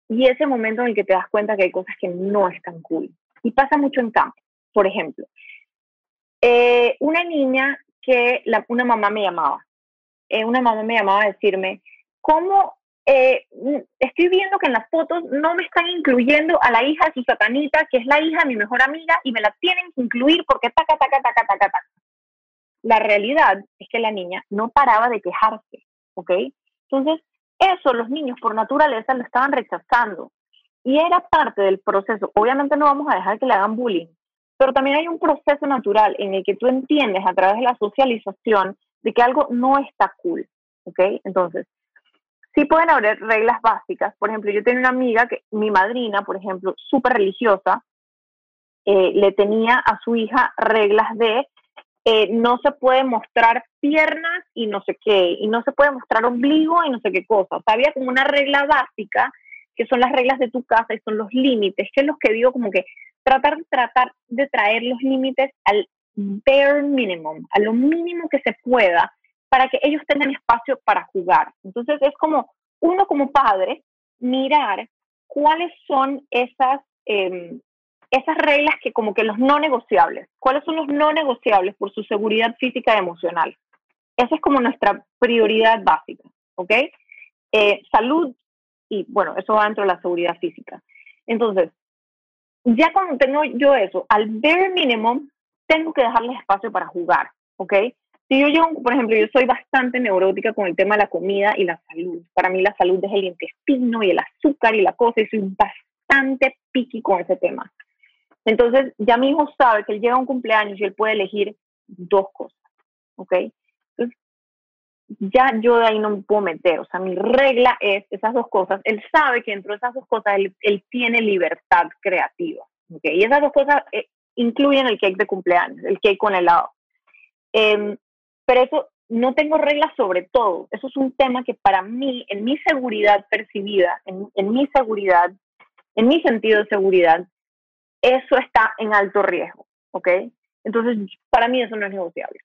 y ese momento en el que te das cuenta que hay cosas que no están cool. Y pasa mucho en campo. Por ejemplo, eh, una niña que una mamá me llamaba, eh, una mamá me llamaba a decirme, ¿cómo eh, estoy viendo que en las fotos no me están incluyendo a la hija de su satanita, que es la hija de mi mejor amiga, y me la tienen que incluir porque taca, taca, taca, taca, taca. La realidad es que la niña no paraba de quejarse, ¿ok? Entonces, eso los niños por naturaleza lo estaban rechazando. Y era parte del proceso. Obviamente no vamos a dejar que le hagan bullying, pero también hay un proceso natural en el que tú entiendes a través de la socialización de que algo no está cool, ¿ok? Entonces, sí pueden haber reglas básicas. Por ejemplo, yo tenía una amiga que, mi madrina, por ejemplo, súper religiosa, eh, le tenía a su hija reglas de eh, no se puede mostrar piernas y no sé qué, y no se puede mostrar ombligo y no sé qué cosa. O sea, había como una regla básica, que son las reglas de tu casa y son los límites, que es lo que digo como que tratar, tratar de traer los límites al bare minimum, a lo mínimo que se pueda, para que ellos tengan espacio para jugar. Entonces es como uno como padre mirar cuáles son esas eh, esas reglas que como que los no negociables. ¿Cuáles son los no negociables por su seguridad física y emocional? Esa es como nuestra prioridad básica, ¿ok? Eh, salud y bueno, eso va dentro de la seguridad física. Entonces, ya cuando tengo yo eso, al bare minimum, tengo que dejarles espacio para jugar, ¿ok? Si yo por ejemplo, yo soy bastante neurótica con el tema de la comida y la salud. Para mí la salud es el intestino y el azúcar y la cosa, y soy bastante picky con ese tema. Entonces, ya mi hijo sabe que él llega a un cumpleaños y él puede elegir dos cosas, ¿ok? Entonces, ya yo de ahí no me puedo meter, o sea, mi regla es esas dos cosas. Él sabe que dentro de esas dos cosas él, tiene libertad creativa, ¿ok? Y esas dos cosas eh, incluyen el cake de cumpleaños, el cake con helado. Em, pero eso, no tengo reglas sobre todo. Eso es un tema que para mí, en mi seguridad percibida, en mi seguridad, en mi sentido de seguridad, eso está en alto riesgo, ¿ok? Entonces, para mí eso no es negociable.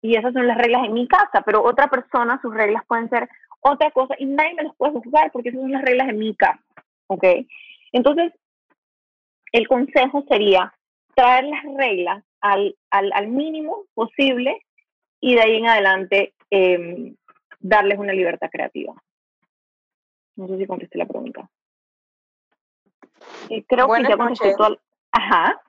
Y esas son las reglas en mi casa, pero otra persona, sus reglas pueden ser otra cosa y nadie me las puede juzgar porque esas son las reglas en mi casa, ¿ok? Entonces, el consejo sería traer las reglas al, al, mínimo posible y de ahí en adelante em, darles una libertad creativa. No sé si contesté la pregunta. Eh, creo que ya. Ajá.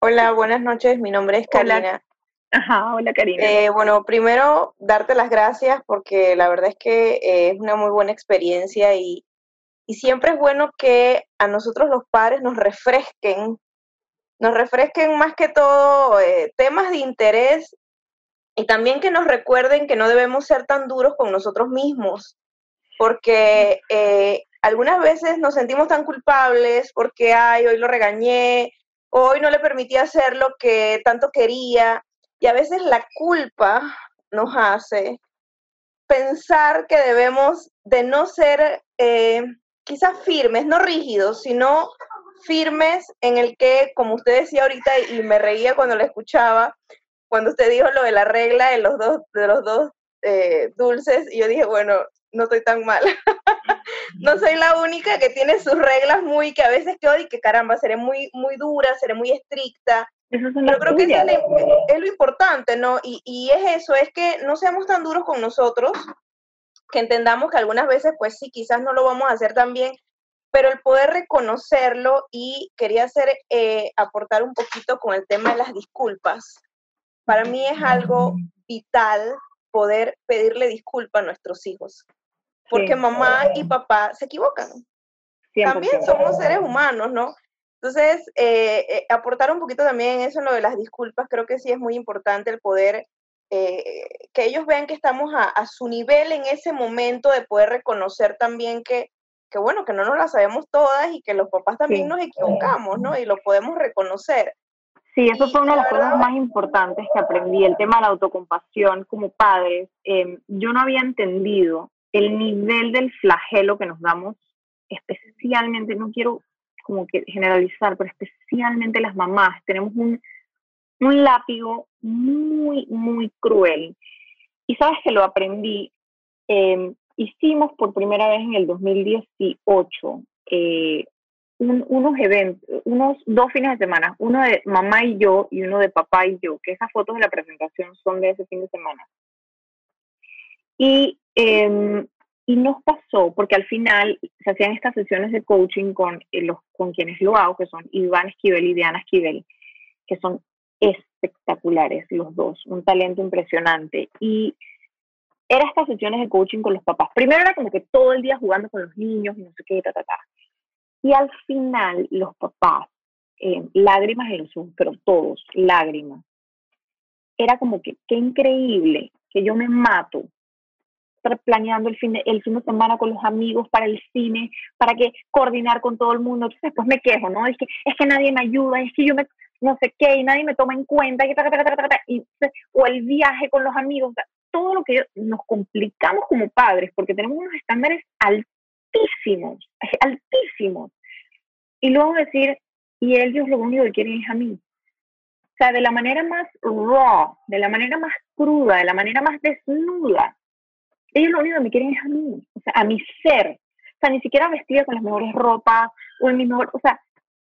Hola, buenas noches. Mi nombre es Karina. Ajá, hola Karina. Eh, bueno, primero darte las gracias porque la verdad es que eh, es una muy buena experiencia y, y, siempre es bueno que a nosotros los padres nos refresquen, nos refresquen más que todo temas de interés y también que nos recuerden que no debemos ser tan duros con nosotros mismos, porque algunas veces nos sentimos tan culpables porque, ay, hoy lo regañé, hoy no le permití hacer lo que tanto quería, y a veces la culpa nos hace pensar que debemos de no ser eh, quizás firmes, no rígidos, sino firmes en el que, como usted decía ahorita, y me reía cuando lo escuchaba, cuando usted dijo lo de la regla de los dos, de los dos eh, dulces, y yo dije, bueno, no estoy tan mal. no soy la única que tiene sus reglas muy, que a veces quedo y que caramba, seré muy, muy dura, seré muy estricta. Pero creo que es, es, lo importante, ¿no? Y, y es eso, es que no seamos tan duros con nosotros, que entendamos que algunas veces, pues sí, quizás no lo vamos a hacer tan bien, pero el poder reconocerlo y quería hacer, eh, aportar un poquito con el tema de las disculpas. Para mí es algo vital poder pedirle disculpas a nuestros hijos, porque mamá y papá se equivocan. También somos seres humanos, ¿no? Entonces, eh, eh, aportar un poquito también eso en lo de las disculpas, creo que sí es muy importante el poder eh, que ellos vean que estamos a, su nivel en ese momento de poder reconocer también que, que, bueno, que no nos la sabemos todas y que los papás también nos equivocamos, ¿no? Y lo podemos reconocer. Sí, eso fue una de las cosas más importantes que aprendí, el tema de la autocompasión como padres. Em, yo no había entendido el nivel del flagelo que nos damos, especialmente, no quiero como que generalizar, pero especialmente las mamás, tenemos un, un látigo muy, muy cruel. Y sabes que lo aprendí, em, hicimos por primera vez en el 2018 eh, unos eventos, unos dos fines de semana, uno de mamá y yo y uno de papá y yo, que esas fotos de la presentación son de ese fin de semana. Y, em, y nos pasó, porque al final se hacían estas sesiones de coaching con, eh, los, con quienes lo hago, que son Iván Esquivel y Diana Esquivel, que son espectaculares los dos, un talento impresionante. Y era estas sesiones de coaching con los papás. Primero era como que todo el día jugando con los niños y no sé qué, ta, ta, ta. Y al final los papás, eh, lágrimas en los ojos, pero todos, lágrimas. Era como que, qué increíble que yo me mato planeando el fin, de, el fin de semana con los amigos para el cine, para que coordinar con todo el mundo. Entonces después me quejo, ¿no? Es que, es que nadie me ayuda, es que yo me, no sé qué, y nadie me toma en cuenta, y, o el viaje con los amigos, todo lo que nos complicamos como padres, porque tenemos unos estándares altísimos, altísimos. Y luego decir, y ellos lo único que quieren es a mí. O sea, de la manera más raw, de la manera más cruda, de la manera más desnuda, ellos lo único que me quieren es a mí, o sea, a mi ser. O sea, ni siquiera vestida con las mejores ropas, o en mi mejor, o sea,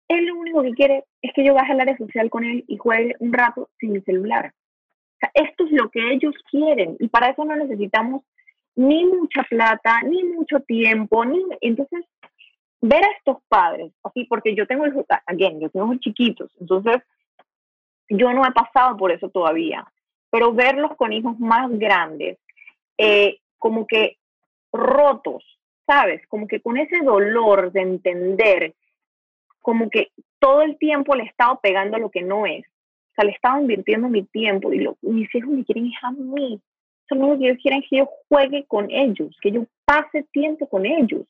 él lo único que quiere es que yo baje al área social con él y juegue un rato sin mi celular. O sea, esto es lo que ellos quieren y para eso no necesitamos ni mucha plata, ni mucho tiempo, ni entonces ver a estos padres, así porque yo tengo hijos, again, yo tengo hijos chiquitos, entonces yo no he pasado por eso todavía, pero verlos con hijos más grandes, eh, como que rotos, ¿sabes? Como que con ese dolor de entender como que todo el tiempo le he estado pegando lo que no es. O sea, le he estado invirtiendo mi tiempo y lo, mis hijos me quieren a mí. Son que ellos quieren que yo juegue con ellos, que yo pase tiempo con ellos.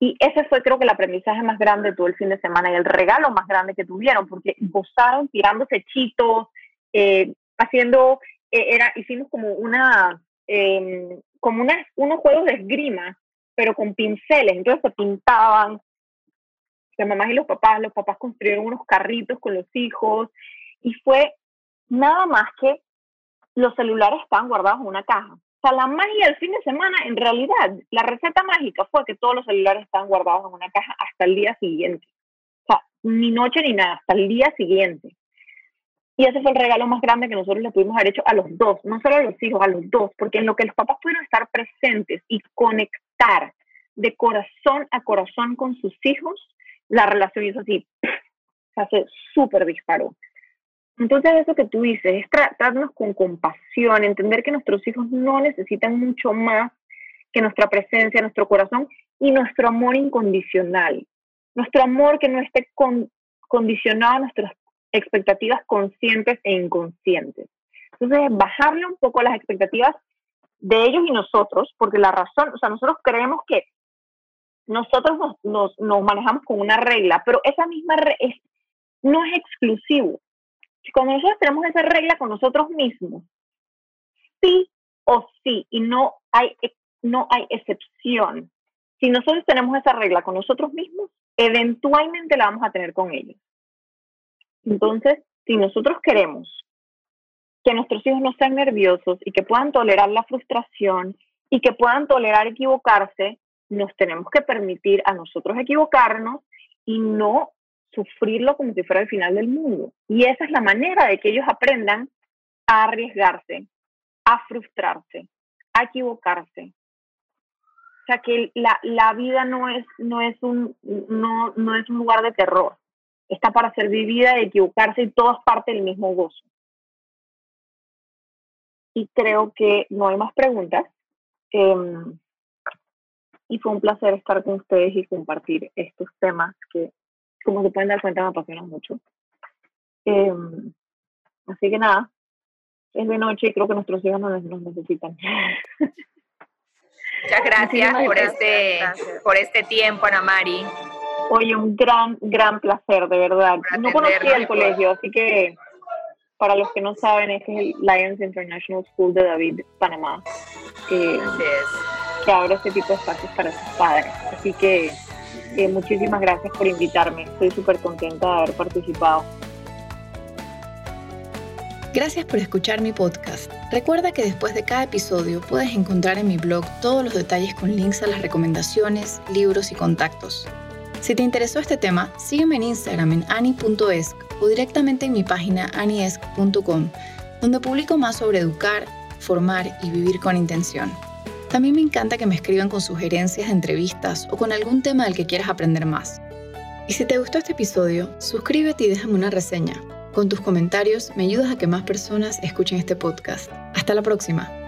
Y ese fue creo que el aprendizaje más grande de todo el fin de semana y el regalo más grande que tuvieron, porque gozaron tirándose chitos, eh, haciendo, eh, era, hicimos como una, em, como una, unos juegos de esgrima, pero con pinceles, entonces se pintaban, las mamás y los papás, los papás construyeron unos carritos con los hijos y fue nada más que los celulares estaban guardados en una caja. O sea, la magia del fin de semana, en realidad, la receta mágica fue que todos los celulares estaban guardados en una caja hasta el día siguiente. O sea, ni noche ni nada, hasta el día siguiente. Y ese fue el regalo más grande que nosotros le pudimos haber hecho a los dos, no solo a los hijos, a los dos, porque en lo que los papás pudieron estar presentes y conectar de corazón a corazón con sus hijos, la relación hizo así, se hace súper disparo. Entonces eso que tú dices es tratarnos con compasión, entender que nuestros hijos no necesitan mucho más que nuestra presencia, nuestro corazón y nuestro amor incondicional. Nuestro amor que no esté condicionado a nuestras expectativas conscientes e inconscientes. Entonces, bajarle un poco las expectativas de ellos y nosotros, porque la razón, o sea, nosotros creemos que nosotros nos, manejamos con una regla, pero esa misma regla no es exclusivo. Cuando nosotros tenemos esa regla con nosotros mismos, sí o sí, y no hay, no hay excepción. si nosotros tenemos esa regla con nosotros mismos, eventualmente la vamos a tener con ellos. Entonces, si nosotros queremos que nuestros hijos no sean nerviosos y que puedan tolerar la frustración y que puedan tolerar equivocarse, nos tenemos que permitir a nosotros equivocarnos y no sufrirlo como si fuera el final del mundo. Y esa es la manera de que ellos aprendan a arriesgarse, a frustrarse, a equivocarse. O sea que la, la vida no es, no, es un, no, no es un lugar de terror. Está para ser vivida y equivocarse y todo es parte del mismo gozo. Y creo que no hay más preguntas. Em, y fue un placer estar con ustedes y compartir estos temas que, como se pueden dar cuenta, me apasionan mucho. Em, así que nada, es de noche y creo que nuestros hijos nos, necesitan. Muchas gracias por este, por este tiempo, Ana Mari. Oye, un gran, gran placer, de verdad. No conocía el colegio, así que para los que no saben, este es el Lions International School de David, Panamá, que, que abre este tipo de espacios para sus padres. Así que eh, muchísimas gracias por invitarme. Estoy súper contenta de haber participado. Gracias por escuchar mi podcast. Recuerda que después de cada episodio puedes encontrar en mi blog todos los detalles con links a las recomendaciones, libros y contactos. Si te interesó este tema, sígueme en Instagram en ani.esc o directamente en mi página aniesc.com, donde publico más sobre educar, formar y vivir con intención. También me encanta que me escriban con sugerencias de entrevistas o con algún tema del que quieras aprender más. Y si te gustó este episodio, suscríbete y déjame una reseña. Con tus comentarios me ayudas a que más personas escuchen este podcast. Hasta la próxima.